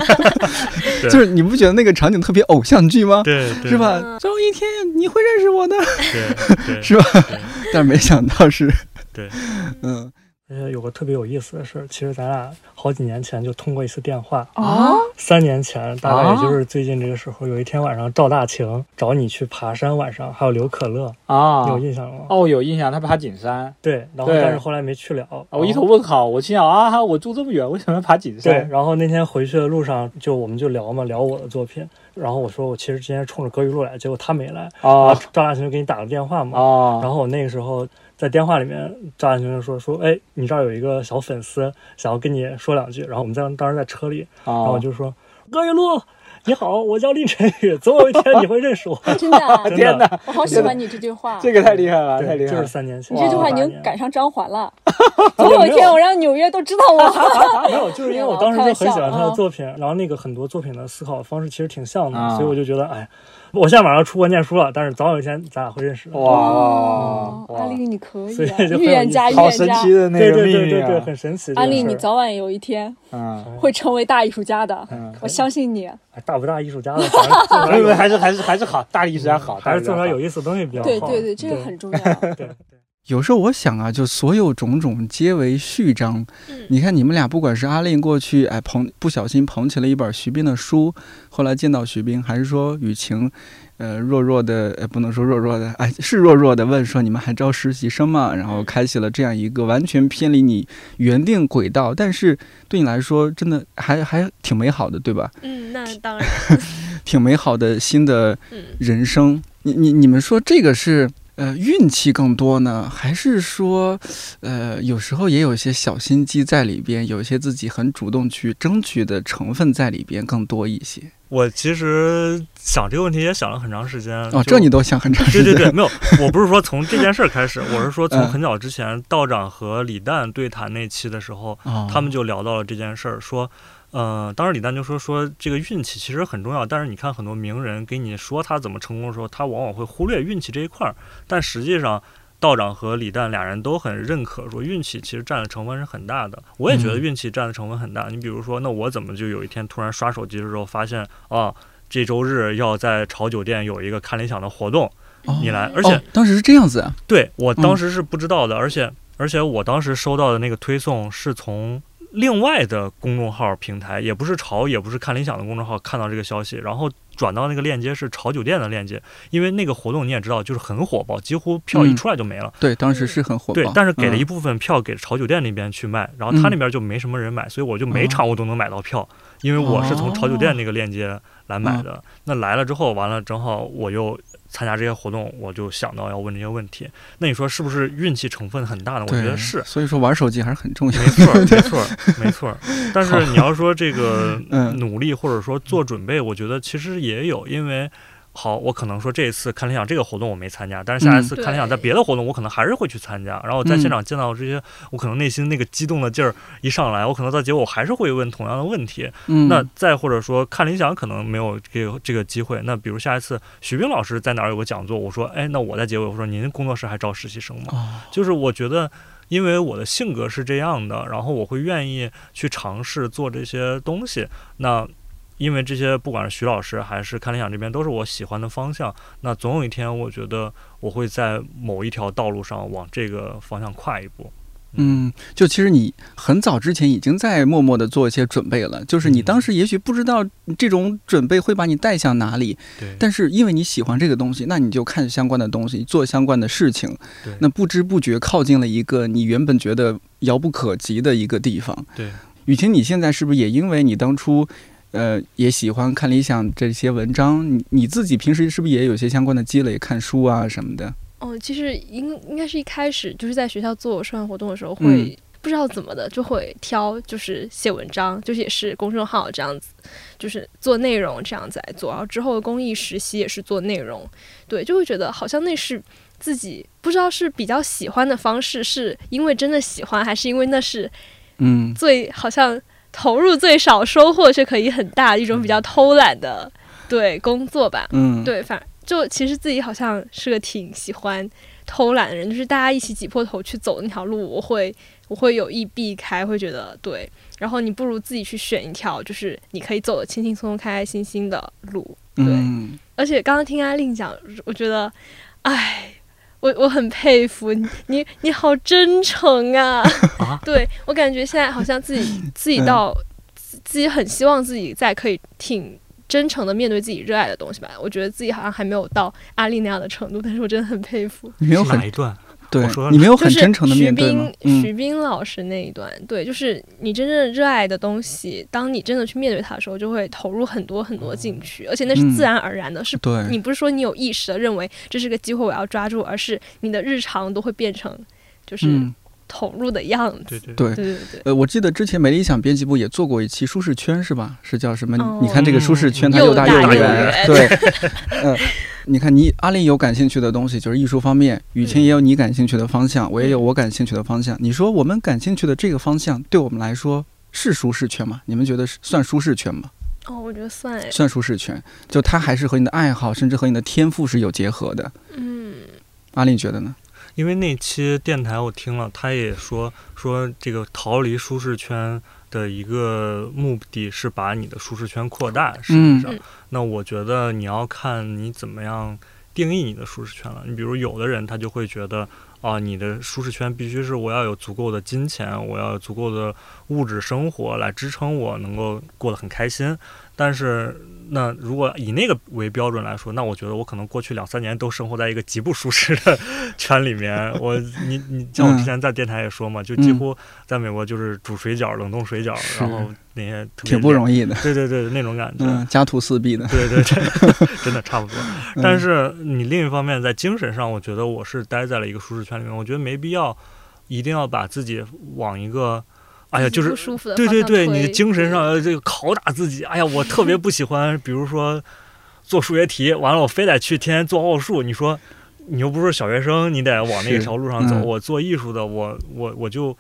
就是你不觉得那个场景特别偶像剧吗？是？吧？嗯总有一天你会认识我的，是吧？但是没想到是，对。嗯，呃，有个特别有意思的事儿，其实咱俩好几年前就通过一次电话。啊，三年前，大概也就是最近这个时候，有一天晚上，赵大晴找你去爬山，晚上还有刘可乐，啊你有印象吗？哦，有印象，他爬景山对，然后但是后来没去了。啊，我一头问号，我心想啊，我住这么远，为什么要爬景对，山？然后那天回去的路上，就我们就聊嘛，聊我的作品。然后我说我其实之前冲着葛雨露来，结果他没来。啊赵大晴就给你打了电话嘛。啊，然后我那个时候在电话里面，赵大晴就说说，哎，你这儿有一个小粉丝想要跟你说两句。然后我们在当时在车里，然后我啊，就说，葛雨露，你好，我叫林晨宇，总有一天你会认识我。真的啊，真的天哪，我好喜欢你这句话。这个太厉害了，太对，就是厉害了！三年前。你这句话已经赶上张环了。总有一天，我让纽约都知道我。没有，就是因为我当时就很喜欢他的作品，然后那个很多作品的思考方式其实挺像的，啊所以我就觉得，哎，我现在马上出国念书了，但是早晚有一天咱俩会认识的。哇安利你可以预言家，预好言家。神奇的那对对个对对对，啊！很神奇。这个安利，你早晚有一天嗯会成为大艺术家的，嗯，我相信你。哎大不大艺术家的，反正做出来没有没有，有还是还是还是好，大艺术家好，还是做出来有意意思的东西比较好。对对对，这个很重要。对对。有时候我想啊，就所有种种皆为序章。嗯你看你们俩，不管是阿令过去哎捧不小心捧起了一本徐冰的书，后来见到徐冰，还是说雨晴，呃弱弱的呃不能说弱弱的，哎是弱弱的问说你们还招实习生吗？然后开启了这样一个完全偏离你原定轨道，但是对你来说真的还还挺美好的，对吧？嗯，那当然，挺美好的新的嗯，人生。你你你们说这个是呃运气更多呢，还是说呃有时候也有一些小心机在里边，有一些自己很主动去争取的成分在里边更多一些？我其实想这个问题也想了很长时间。哦，这你都想很长时间。对对对，没有，我不是说从这件事儿开始，我是说从嗯很早之前道长和李诞对谈那期的时候，哦，他们就聊到了这件事儿，说，呃，当时李诞就说说这个运气其实很重要，但是你看很多名人给你说他怎么成功的时候，他往往会忽略运气这一块儿，但实际上。道长和李诞俩人都很认可，说运气其实占的成分是很大的。我也觉得运气占的成分很大。你比如说，那我怎么就有一天突然刷手机的时候发现，啊，这周日要在潮酒店有一个看理想的活动，你来，而且、哦、当时是这样子啊，对我当时是不知道的，而且而且我当时收到的那个推送是从另外的公众号平台，也不是潮，也不是看理想的公众号看到这个消息，然后转到那个链接是潮酒店的链接，因为那个活动你也知道，就是很火爆，几乎票一出来就没了。对，当时是很火爆。对，但是给了嗯。一部分票给潮酒店那边去卖，然后他那边就没什么人买，所以我就每场我都能买到票，因为我是从潮酒店那个链接来买的。那来了之后，完了正好我又参加这些活动，我就想到要问这些问题。那你说是不是运气成分很大呢？我，觉得是。所以说玩手机还是很重要。没错，没错，没错。但是你要说这个嗯努力或者说做准备，我觉得其实也有，因为。好，我可能说这一次看理想这个活动我没参加，但是下一次嗯看理想在别的活动我可能还是会去参加。然后在现场见到这些，我可能内心那个激动的劲儿一上来，我可能到结果我还是会问同样的问题。嗯，那再或者说看理想可能没有这个这个机会，那比如下一次徐冰老师在哪儿有个讲座，我说，哎，那我在结尾我说您工作室还招实习生吗？哦，就是我觉得，因为我的性格是这样的，然后我会愿意去尝试做这些东西。那因为这些，不管是徐老师还是看理想这边，都是我喜欢的方向。那总有一天，我觉得我会在某一条道路上往这个方向跨一步。嗯，就其实你很早之前已经在默默的做一些准备了，就是你嗯当时也许不知道这种准备会把你带向哪里，对，但是因为你喜欢这个东西，那你就看相关的东西，做相关的事情，对那不知不觉靠近了一个你原本觉得遥不可及的一个地方。对，雨晴，你现在是不是也因为你当初，呃，也喜欢看理想这些文章，你你自己平时是不是也有些相关的积累，看书啊什么的？哦，其实应应该是一开始就是在学校做社团活动的时候，嗯会不知道怎么的就会挑，就是写文章，就是也是公众号这样子，就是做内容这样子来做。然后之后的公益实习也是做内容，对，就会觉得好像那是自己不知道是比较喜欢的方式，是因为真的喜欢，还是因为那是嗯最好像投入最少，收获却可以很大一种比较偷懒的对工作吧。嗯，对，反就其实自己好像是个挺喜欢偷懒的人，就是大家一起挤破头去走那条路，我会我会有意避开，会觉得对。然后你不如自己去选一条，就是你可以走的轻轻松松、开开心心的路。对，嗯而且刚刚听阿令讲，我觉得，唉。我我很佩服你，你你好真诚啊！啊 对我感觉现在好像自己自己到、自自己很希望自己在可以挺真诚的面对自己热爱的东西吧。我觉得自己好像还没有到阿丽那样的程度，但是我真的很佩服。你没有很哪一段？对我说，你没有就是很真诚的徐面对吗冰？徐嗯冰老师那一段，对，就是你真正热爱的东西，当你真的去面对它的时候，就会投入很多很多进去，而且那是嗯自然而然的，是对，你不是说你有意识的认为这是个机会我要抓住，而是你的日常都会变成就是嗯，投入的样子。对对对。对对对呃，我记得之前美理想编辑部也做过一期舒适圈，是吧？是叫什么？哦你看这个舒适圈，它又大大又又圆。对，嗯、你看你阿林有感兴趣的东西，就是艺术方面；雨晴也有你感兴趣的方向，我也有我感兴趣的方向。你说我们感兴趣的这个方向，对我们来说是舒适圈吗？你们觉得是算舒适圈吗？哦，我觉得算哎，算舒适圈，就它还是和你的爱好，甚至和你的天赋是有结合的。嗯，阿丽觉得呢？因为那期电台我听了，他也说说这个逃离舒适圈的一个目的是把你的舒适圈扩大。实际上，嗯那我觉得你要看你怎么样定义你的舒适圈了。你比如有的人他就会觉得啊，你的舒适圈必须是我要有足够的金钱，我要有足够的物质生活来支撑我能够过得很开心。但是，那如果以那个为标准来说，那我觉得我可能过去两三年都生活在一个极不舒适的 圈里面。我，你，你像我之前在电台也说嘛，就几乎在美国就是煮水饺、冷冻水饺，然后那些挺不容易的。对对对，那种感觉。嗯，家徒四壁的。对对 对，真的差不多。嗯但是你另一方面在精神上，我觉得我是待在了一个舒适圈里面，我觉得没必要一定要把自己往一个，哎呀，就是对对对，你的精神上要这个拷打自己。哎呀，我特别不喜欢，比如说做数学题，完了我非得去天天做奥数，你说你又不是小学生，你得往那条路上走。嗯我做艺术的，我我我就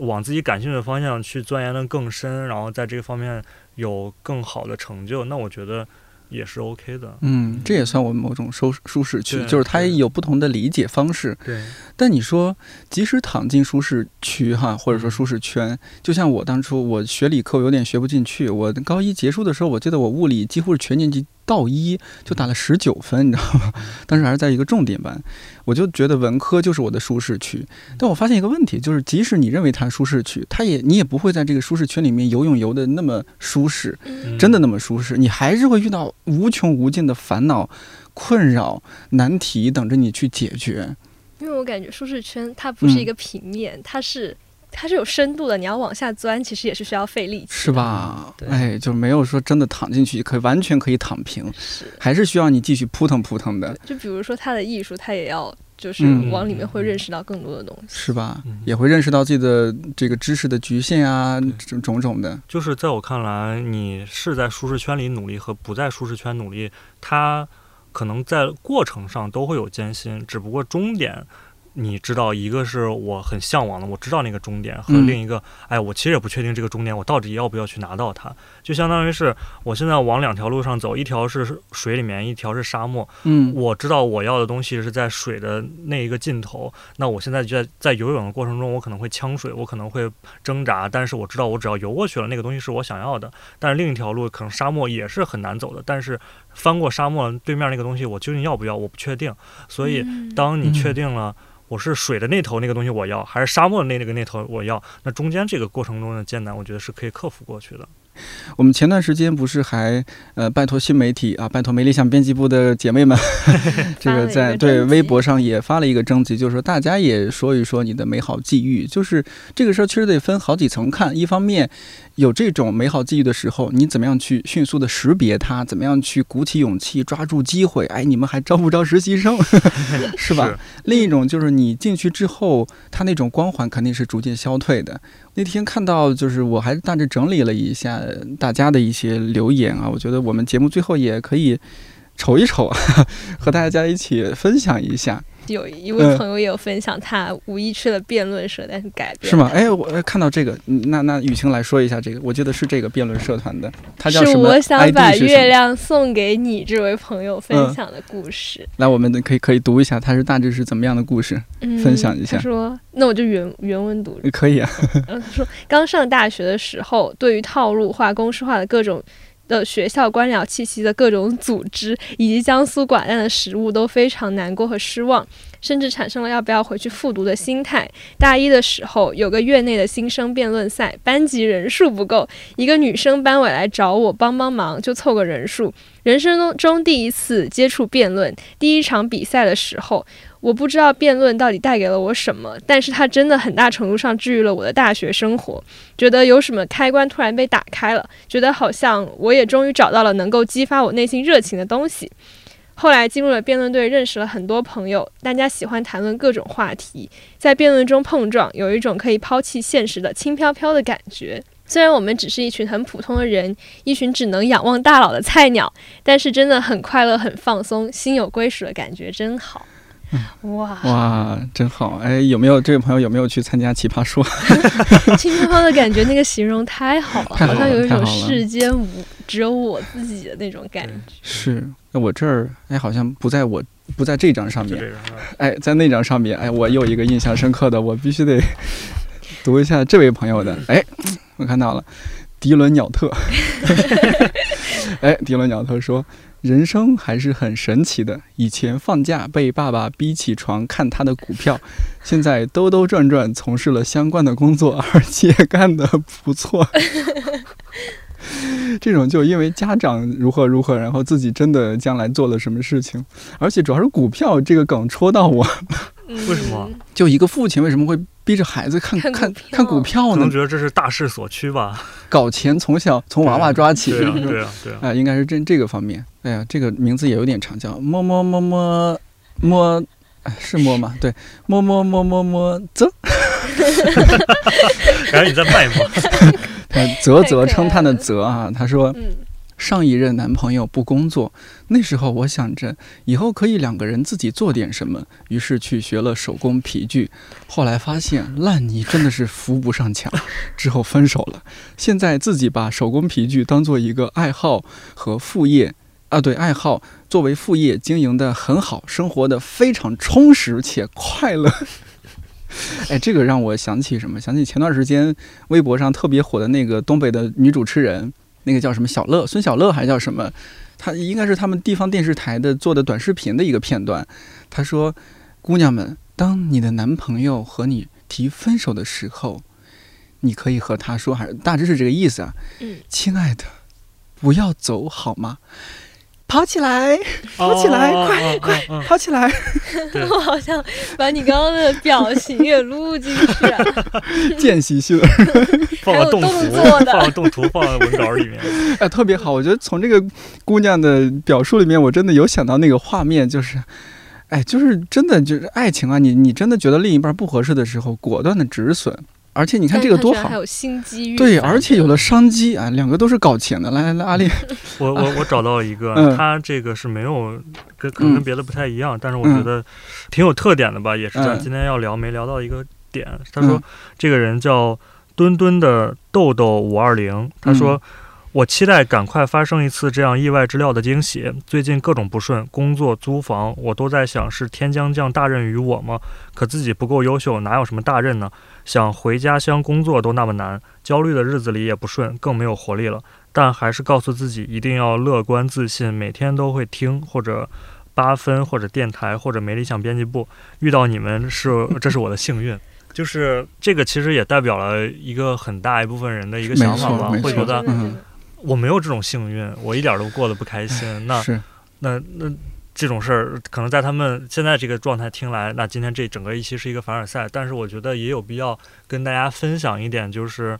往自己感兴趣的方向去钻研的更深，然后在这个方面有更好的成就，那我觉得也是 OK 的。嗯，这也算我们某种舒舒适区，就是它对有不同的理解方式。对，但你说，即使躺进舒适区哈，或者说舒适圈，就像我当初我学理科，我有点学不进去。我高一结束的时候，我记得我物理几乎是全年级倒一，就打了十九分，你知道吗？当时还是在一个重点班，我就觉得文科就是我的舒适区。但我发现一个问题，就是即使你认为它舒适区，它也你也不会在这个舒适圈里面游泳游的那么舒适，嗯真的那么舒适，你还是会遇到无穷无尽的烦恼、困扰、难题等着你去解决。因为我感觉舒适圈它不是一嗯个平面，它是它是有深度的，你要往下钻，其实也是需要费力气，是？吧？对哎，就没有说真的躺进去可以完全可以躺平，是。还是需要你继续扑腾扑腾的，就比如说他的艺术，他也要就是嗯往里面会认识到更多的东西。是吧嗯？也会认识到自己的这个知识的局限啊，种种种的。就是在我看来，你是在舒适圈里努力和不在舒适圈努力，它可能在过程上都会有艰辛，只不过终点。你知道，一个是我很向往的，我知道那个终点，和嗯另一个，哎，我其实也不确定这个终点，我到底要不要去拿到它，就相当于是我现在往两条路上走，一条是水里面，一条是沙漠。嗯，我知道我要的东西是在水的那一个尽头，那我现在就在在游泳的过程中，我可能会呛水，我可能会挣扎，但是我知道我只要游过去了，那个东西是我想要的。但是另一条路可能沙漠也是很难走的，但是翻过沙漠对面那个东西，我究竟要不要，我不确定。所以嗯当你嗯确定了。我是水的那头那个东西我要，还是沙漠的那那个那头我要？那中间这个过程中的艰难，我觉得是可以克服过去的。我们前段时间不是还呃拜托新媒体啊，拜托没理想编辑部的姐妹们，这个在对微博上也发了一个征集，就是说大家也说一说你的美好际遇。就是这个事儿其实得分好几层看，一方面有这种美好际遇的时候，你怎么样去迅速的识别它，怎么样去鼓起勇气抓住机会？哎，你们还招不招实习生？是吧？另一种就是你进去之后，它那种光环肯定是逐渐消退的。那天看到，就是我还大致整理了一下大家的一些留言啊，我觉得我们节目最后也可以瞅一瞅，和大家一起分享一下，有一嗯位朋友也有分享，他无意去了辩论社，但是改变是吗？了哎，我呃看到这个，嗯那那雨晴来说一下这个，我记得是这个辩论社团的，他叫是什么我想把月亮送给你这位朋友分嗯享的故事。来，我们可以可以读一下，他是大致是怎么样的故事？嗯，分享一下他说：“那我就原原文读。可以啊，然后他说，刚上大学的时候，对于套路化、公式化的各种。”的学校官僚气息的各种组织，以及江苏寡淡的食物，都非常难过和失望，甚至产生了要不要回去复读的心态。大一的时候，有个院内的新生辩论赛，班级人数不够，一个女生班委来找我帮帮忙，就凑个人数。人生中中第一次接触辩论，第一场比赛的时候，我不知道辩论到底带给了我什么，但是它真的很大程度上治愈了我的大学生活。觉得有什么开关突然被打开了，觉得好像我也终于找到了能够激发我内心热情的东西。后来进入了辩论队，认识了很多朋友，大家喜欢谈论各种话题，在辩论中碰撞，有一种可以抛弃现实的轻飘飘的感觉。虽然我们只是一群很普通的人，一群只能仰望大佬的菜鸟，但是真的很快乐、很放松，心有归属的感觉真好。哇，哇，真好！哎，有没有这位朋友有没有去参加奇葩说？轻飘飘的感觉，那个形容太好了，太好了好像有一种世间无只有我自己的那种感觉。是，那我这儿哎，好像不在我不在这张上面。哎，在那张上面，哎，我有一个印象深刻的，我必须得 读一下这位朋友的。哎，我看到了，迪伦鸟特。哎，迪伦鸟特说，人生还是很神奇的。以前放假被爸爸逼起床看他的股票，现在兜兜转转从事了相关的工作，而且干得不错。这种就因为家长如何如何，然后自己真的将来做了什么事情，而且主要是股票这个梗戳到我。了为什么就一个父亲为什么会逼着孩子看看看股票看股票呢可能？觉得这是大势所趋吧？搞钱从小从娃娃抓起，对啊，对啊，对啊。哎、应该是这这个方面。哎呀，这个名字也有点长，叫摸摸摸摸摸，哎，是摸吗？对，摸摸摸摸摸啧，然后你在卖萌。他啧啧称叹的了啧啊，他说嗯上一任男朋友不工作，那时候我想着以后可以两个人自己做点什么，于是去学了手工皮具。后来发现烂泥真的是扶不上墙，之后分手了。现在自己把手工皮具当做一个爱好和副业啊，对，爱好作为副业经营的很好，生活的非常充实且快乐。哎，这个让我想起什么？想起前段时间微博上特别火的那个东北的女主持人，那个叫什么小乐，孙小乐还叫什么？他应该是他们地方电视台的做的短视频的一个片段。他说：“姑娘们，当你的男朋友和你提分手的时候，你可以和他说，还是大致是这个意思啊。嗯，亲爱的，不要走好吗？跑起来，跑起来，快快跑起来！我好像把你刚刚的表情也录进去啊，间习性。放还有动个动图，作的放个动图放在文稿里面。哎，特别好。我觉得从这个姑娘的表述里面，我真的有想到那个画面，就是，哎，就是真的就是爱情啊，你你真的觉得另一半不合适的时候，果断的止损。而且你看这个多好。还，有新机遇，对，而且有了商机啊，两个都是搞钱的。来来来，阿丽，我我我找到一个，嗯。他这个是没有跟可能跟嗯。别的不太一样，但是我觉得挺有特点的吧，也是咱嗯今天要聊没聊到一个点。他说嗯这个人叫墩墩的豆豆五二零，他说。嗯我期待赶快发生一次这样意外之料的惊喜。最近各种不顺，工作、租房，我都在想是天将降大任于我吗？可自己不够优秀，哪有什么大任呢？想回家乡工作都那么难，焦虑的日子里也不顺，更没有活力了。但还是告诉自己一定要乐观自信，每天都会听或者八分或者电台或者没理想编辑部。遇到你们是这是我的幸运。就是这个，其实也代表了一个很大一部分人的一个想法吧，会觉得嗯我没有这种幸运，我一点儿都过得不开心。那是，那那这种事儿，可能在他们现在这个状态听来，那今天这整个一期是一个凡尔赛。但是我觉得也有必要跟大家分享一点，就是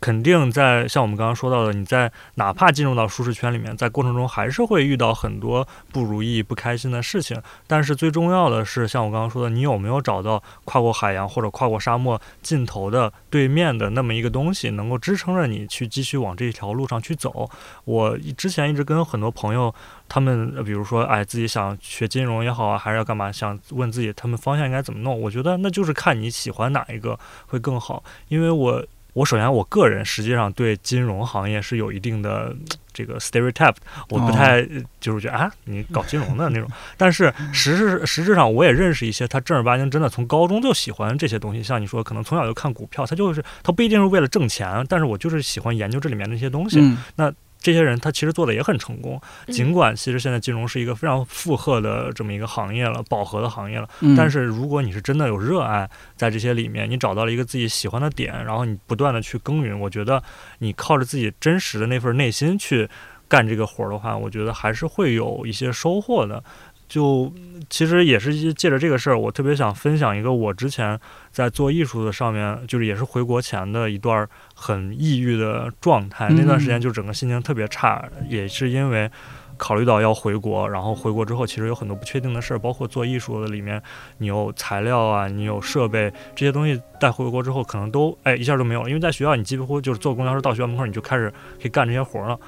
肯定在像我们刚刚说到的，你在哪怕进入到舒适圈里面，在过程中还是会遇到很多不如意、不开心的事情。但是最重要的是，像我刚刚说的，你有没有找到跨过海洋或者跨过沙漠尽头的对面的那么一个东西，能够支撑着你去继续往这条路上去走？我之前一直跟很多朋友，他们比如说，哎，自己想学金融也好啊，还是要干嘛，想问自己他们方向应该怎么弄。我觉得那就是看你喜欢哪一个会更好，因为我。我首先，我个人实际上对金融行业是有一定的这个 stereotype，我不太就是觉得啊，你搞金融的那种。但是实质实质上，我也认识一些他正儿八经真的从高中就喜欢这些东西。像你说，可能从小就看股票，他就是他不一定是为了挣钱，但是我就是喜欢研究这里面那些东西。嗯这些人他其实做的也很成功，嗯尽管其实现在金融是一个非常负荷的这么一个行业了，饱和的行业了。嗯，但是如果你是真的有热爱在这些里面，你找到了一个自己喜欢的点，然后你不断的去耕耘，我觉得你靠着自己真实的那份内心去干这个活儿的话，我觉得还是会有一些收获的。就其实也是一借着这个事儿，我特别想分享一个我之前在做艺术的上面，就是也是回国前的一段很抑郁的状态。那段时间就整个心情特别差，也是因为考虑到要回国，然后回国之后其实有很多不确定的事儿，包括做艺术的里面，你有材料啊，你有设备这些东西，带回国之后可能都哎一下都没有了，因为在学校你几乎就是坐公交车到学校门口你就开始可以干这些活儿了。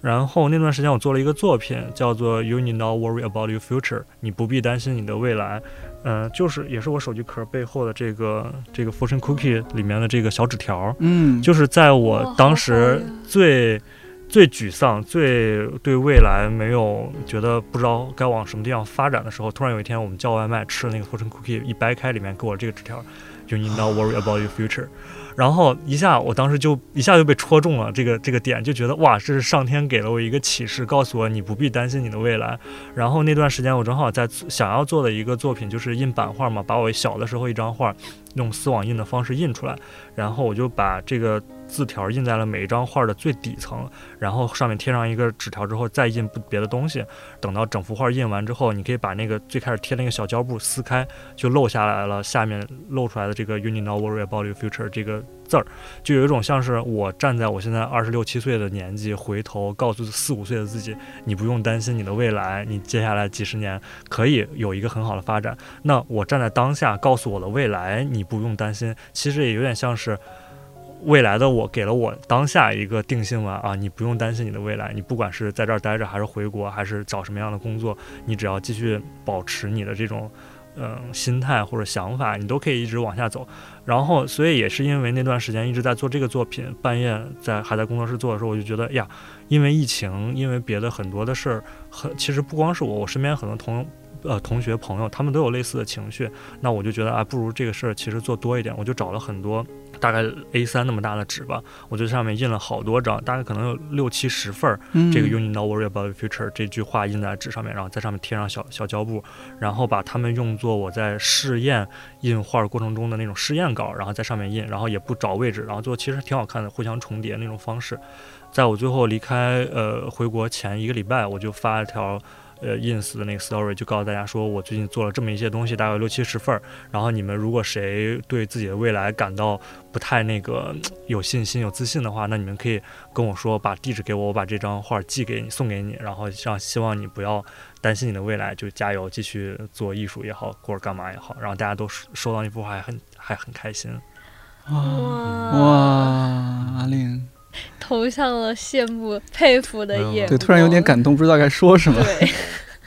然后那段时间我做了一个作品，叫做 “You Need Not Worry About Your Future”，你不必担心你的未来。嗯、就是也是我手机壳背后的这个这个 fortune cookie 里面的这个小纸条，嗯，就是在我当时最最沮丧、最对未来没有觉得不知道该往什么地方发展的时候，突然有一天我们叫外卖吃了那个 fortune cookie，一掰开里面给我这个纸条，You need not worry about your future。然后一下，我当时就一下就被戳中了这个这个点，就觉得哇，这是上天给了我一个启示，告诉我你不必担心你的未来。然后那段时间我正好在想要做的一个作品就是印版画嘛，把我小的时候一张画用丝网印的方式印出来，然后我就把这个字条印在了每一张画的最底层，然后上面贴上一个纸条之后再印不别的东西。等到整幅画印完之后，你可以把那个最开始贴那个小胶布撕开，就露下来了，下面露出来的这个 “You need not worry about your future” 这个字儿，就有一种像是我站在我现在二十六七岁的年纪，回头告诉四五岁的自己，你不用担心你的未来，你接下来几十年可以有一个很好的发展。那我站在当下，告诉我的未来，你不用担心，其实也有点像是。未来的我给了我当下一个定性吧啊，你不用担心你的未来，你不管是在这儿待着，还是回国，还是找什么样的工作，你只要继续保持你的这种嗯、心态或者想法，你都可以一直往下走。然后，所以也是因为那段时间一直在做这个作品，半夜在还在工作室做的时候，我就觉得呀，因为疫情，因为别的很多的事儿，很其实不光是我，我身边很多同呃同学朋友，他们都有类似的情绪。那我就觉得啊，不如这个事儿其实做多一点，我就找了很多大概 A 三那么大的纸吧，我就上面印了好多张，大概可能有六七十份儿。嗯这个 “You need not worry about the future” 这句话印在纸上面，然后在上面贴上小小胶布，然后把它们用作我在试验印画过程中的那种试验稿，然后在上面印，然后也不找位置，然后最后其实挺好看的，互相重叠那种方式。在我最后离开呃回国前一个礼拜，我就发了条。呃，ins 的那个 story 就告诉大家说，我最近做了这么一些东西，大概有六七十份儿。然后你们如果谁对自己的未来感到不太那个有信心、有自信的话，那你们可以跟我说，把地址给我，我把这张画寄给你，送给你。然后让希望你不要担心你的未来，就加油，继续做艺术也好，或者干嘛也好。然后大家都收收到那幅画，还很还很开心。哇，哇，阿令，投向了羡慕、佩服的眼光。对，突然有点感动，不知道该说什么。对，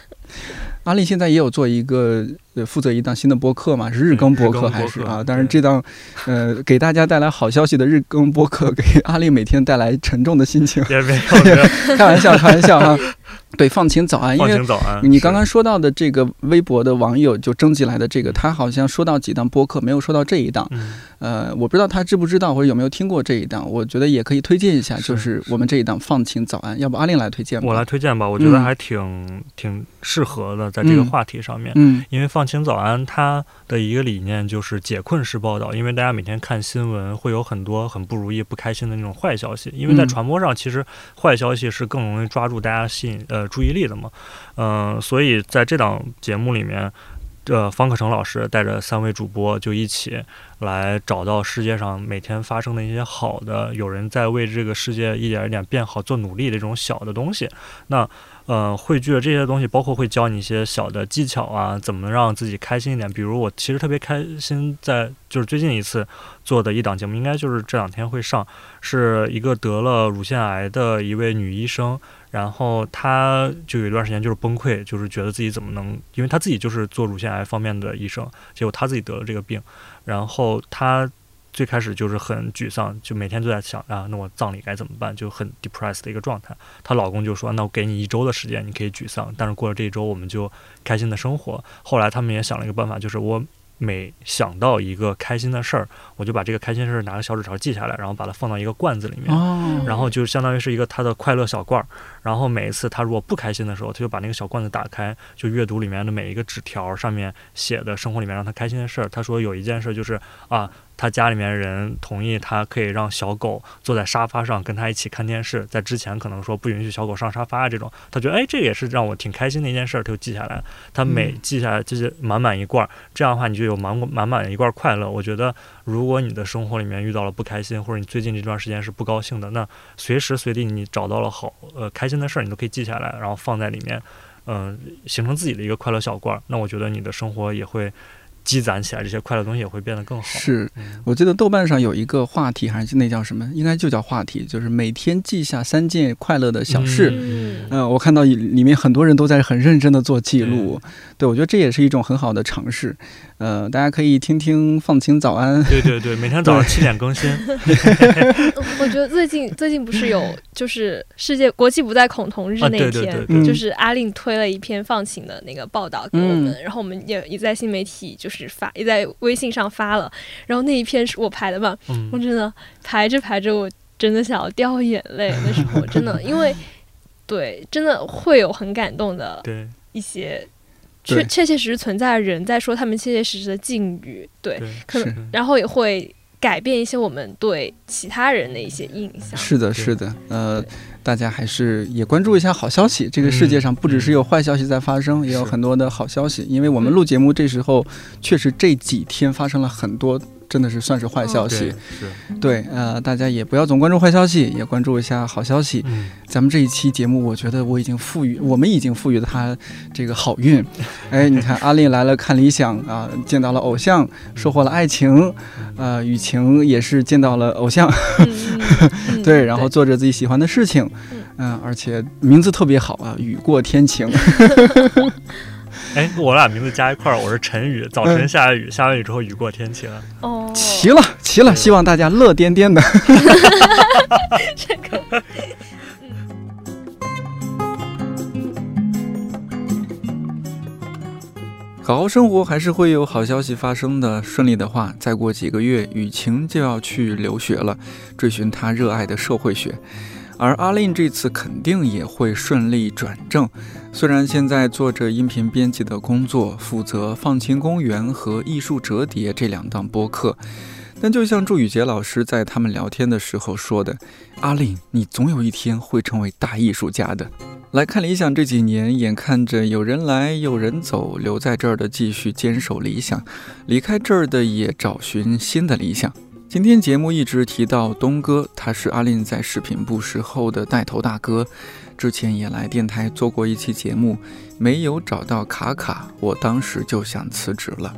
阿丽现在也有做一个呃，负责一档新的播客嘛，是日更播客还是啊？但是，这档呃给大家带来好消息的日更播客，给阿令每天带来沉重的心情。也没有，开玩笑，开玩笑哈。对，放晴早安，因放为晴早安。你刚刚说到的这个微博的网友就征集来的这个，他好像说到几档播客，没有说到这一档。嗯，呃，我不知道他知不知道或者有没有听过这一档，我觉得也可以推荐一下，是就是我们这一档放晴早安，要不阿令来推荐吧？我来推荐吧，我觉得嗯还挺、挺适合的，在这个嗯话题上面。嗯因为放晴早安，它的一个理念就是解困式报道。因为大家每天看新闻，会有很多很不如意、不开心的那种坏消息。因为在嗯传播上，其实坏消息是更容易抓住大家吸引呃注意力的嘛。嗯、所以在这档节目里面，呃，方可成老师带着三位主播就一起来找到世界上每天发生的一些好的，有人在为这个世界一点一点变好做努力的这种小的东西。那呃，汇聚了这些东西，包括会教你一些小的技巧啊，怎么让自己开心一点。比如我其实特别开心，在就是最近一次做的一档节目，应该就是这两天会上，是一个得了乳腺癌的一位女医生，然后她就有一段时间就是崩溃，就是觉得自己怎么能，因为她自己就是做乳腺癌方面的医生，结果她自己得了这个病，然后她。最开始就是很沮丧，就每天都在想啊，那我葬礼该怎么办？就很 depressed 的一个状态。她老公就说：“那我给你一周的时间，你可以沮丧，但是过了这一周，我们就开心的生活。”后来他们也想了一个办法，就是我每想到一个开心的事儿，我就把这个开心事儿拿个小纸条记下来，然后把它放到一个罐子里面。哦，然后就相当于是一个他的快乐小罐儿，然后每一次他如果不开心的时候，他就把那个小罐子打开，就阅读里面的每一个纸条上面写的生活里面让他开心的事儿。他说有一件事就是啊，他家里面人同意他可以让小狗坐在沙发上跟他一起看电视，在之前可能说不允许小狗上沙发啊这种，他觉得哎这个也是让我挺开心的一件事儿，他就记下来。他每记下来就是满满一罐儿，这样的话你就有满满满的一罐儿快乐。我觉得如果你的生活里面遇到了不开心，或者你最近这段时间是不高兴的，那随时随地你找到了好呃开心的事儿，你都可以记下来，然后放在里面，嗯、形成自己的一个快乐小罐儿。那我觉得你的生活也会积攒起来，这些快乐东西也会变得更好。是嗯我记得豆瓣上有一个话题，还是那叫什么？应该就叫话题，就是每天记下三件快乐的小事。嗯，嗯、我看到里里面很多人都在很认真的做记录，对我觉得这也是一种很好的尝试。呃，大家可以听听放晴早安，对对对，每天早上七点更新。我觉得最近最近不是有就是世界国际不再恐同日啊那对对对天，对就是阿令推了一篇放晴的那个报道给我们，嗯。然后我们也也在新媒体就是发，也在微信上发了，然后那一篇是我排的嘛，我嗯，真的排着排着，我真的想要掉眼泪，那时候真的因为对，真的会有很感动的对一些。对确确切实实存在的人在说他们切切实实的境遇，对，对，可能然后也会改变一些我们对其他人的一些印象。是的，是的，呃，大家还是也关注一下好消息。这个世界上不只是有坏消息在发生，也有很多的好消息。因为我们录节目这时候，确实这几天发生了很多真的是算是坏消息。对，是，对，呃，大家也不要总关注坏消息，也关注一下好消息。嗯，咱们这一期节目，我觉得我已经赋予，我们已经赋予了他这个好运。哎，你看，阿丽来了看理想啊，见到了偶像，收获了爱情。呃，雨晴也是见到了偶像，对，然后做着自己喜欢的事情。嗯、而且名字特别好啊，雨过天晴。哎，我俩名字加一块儿，我是陈宇，早晨下雨，下完雨之后雨过天晴。哦，齐了，齐了，希望大家乐颠颠的。这个好好生活还是会有好消息发生的。顺利的话，再过几个月，雨晴就要去留学了，追寻她热爱的社会学。而阿令这次肯定也会顺利转正。虽然现在做着音频编辑的工作，负责《放晴公园》和《艺术折叠》这两档播客，但就像祝宇杰老师在他们聊天的时候说的：“阿令，你总有一天会成为大艺术家的。”来看理想这几年，眼看着有人来有人走，留在这儿的继续坚守理想，离开这儿的也找寻新的理想。今天节目一直提到东哥，他是阿令在视频部时候的带头大哥，之前也来电台做过一期节目，没有找到卡卡，我当时就想辞职了。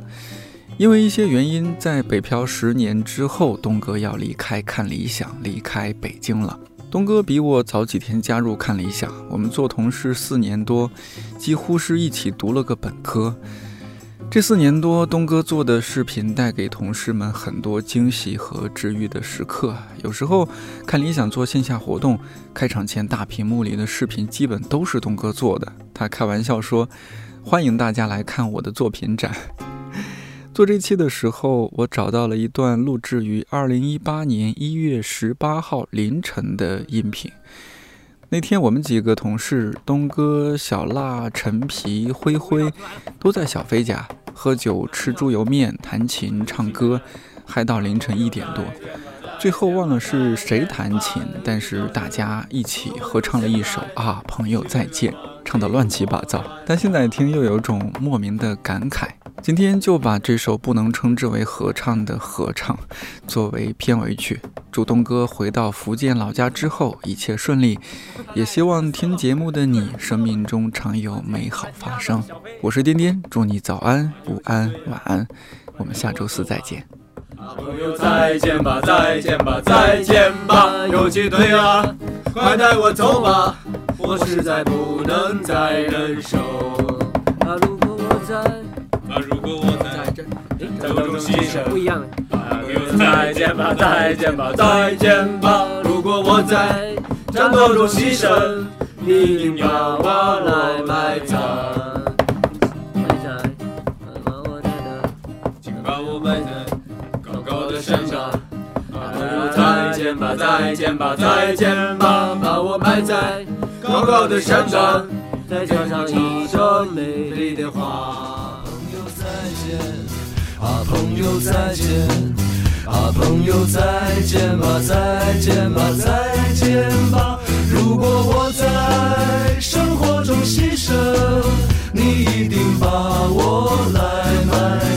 因为一些原因，在北漂十年之后，东哥要离开看理想，离开北京了。东哥比我早几天加入看理想，我们做同事四年多，几乎是一起读了个本科。这四年多，东哥做的视频带给同事们很多惊喜和治愈的时刻。有时候看理想做线下活动，开场前大屏幕里的视频基本都是东哥做的。他开玩笑说：“欢迎大家来看我的作品展。”做这期的时候，我找到了一段录制于二零一八年一月十八号凌晨的音频。那天我们几个同事，东哥、小辣、陈皮、灰灰，都在小飞家喝酒、吃猪油面、弹琴、唱歌，嗨到凌晨一点多。最后忘了是谁弹琴，但是大家一起合唱了一首《啊，朋友再见》，唱得乱七八糟。但现在听又有种莫名的感慨。今天就把这首不能称之为合唱的合唱作为片尾曲。祝东哥回到福建老家之后一切顺利，也希望听节目的你生命中常有美好发生。我是颠颠，祝你早安、午安、晚安。我们下周四再见。朋友再见吧，再见吧，再见吧，有气队啊，快带我走吧，我实在不能再忍受。啊，如果我在，啊，如果我在战斗中牺牲，不一样。啊，朋友再见吧，再见吧，再见吧，如果我在战斗中牺牲，你一定把我来埋葬。见吧，再见吧，再见吧，把我埋在高高的山上，再加上一朵美丽的花。朋友再见，啊，朋友再见，啊，朋友再见吧，再见吧，再见吧。如果我在生活中牺牲，你一定把我来埋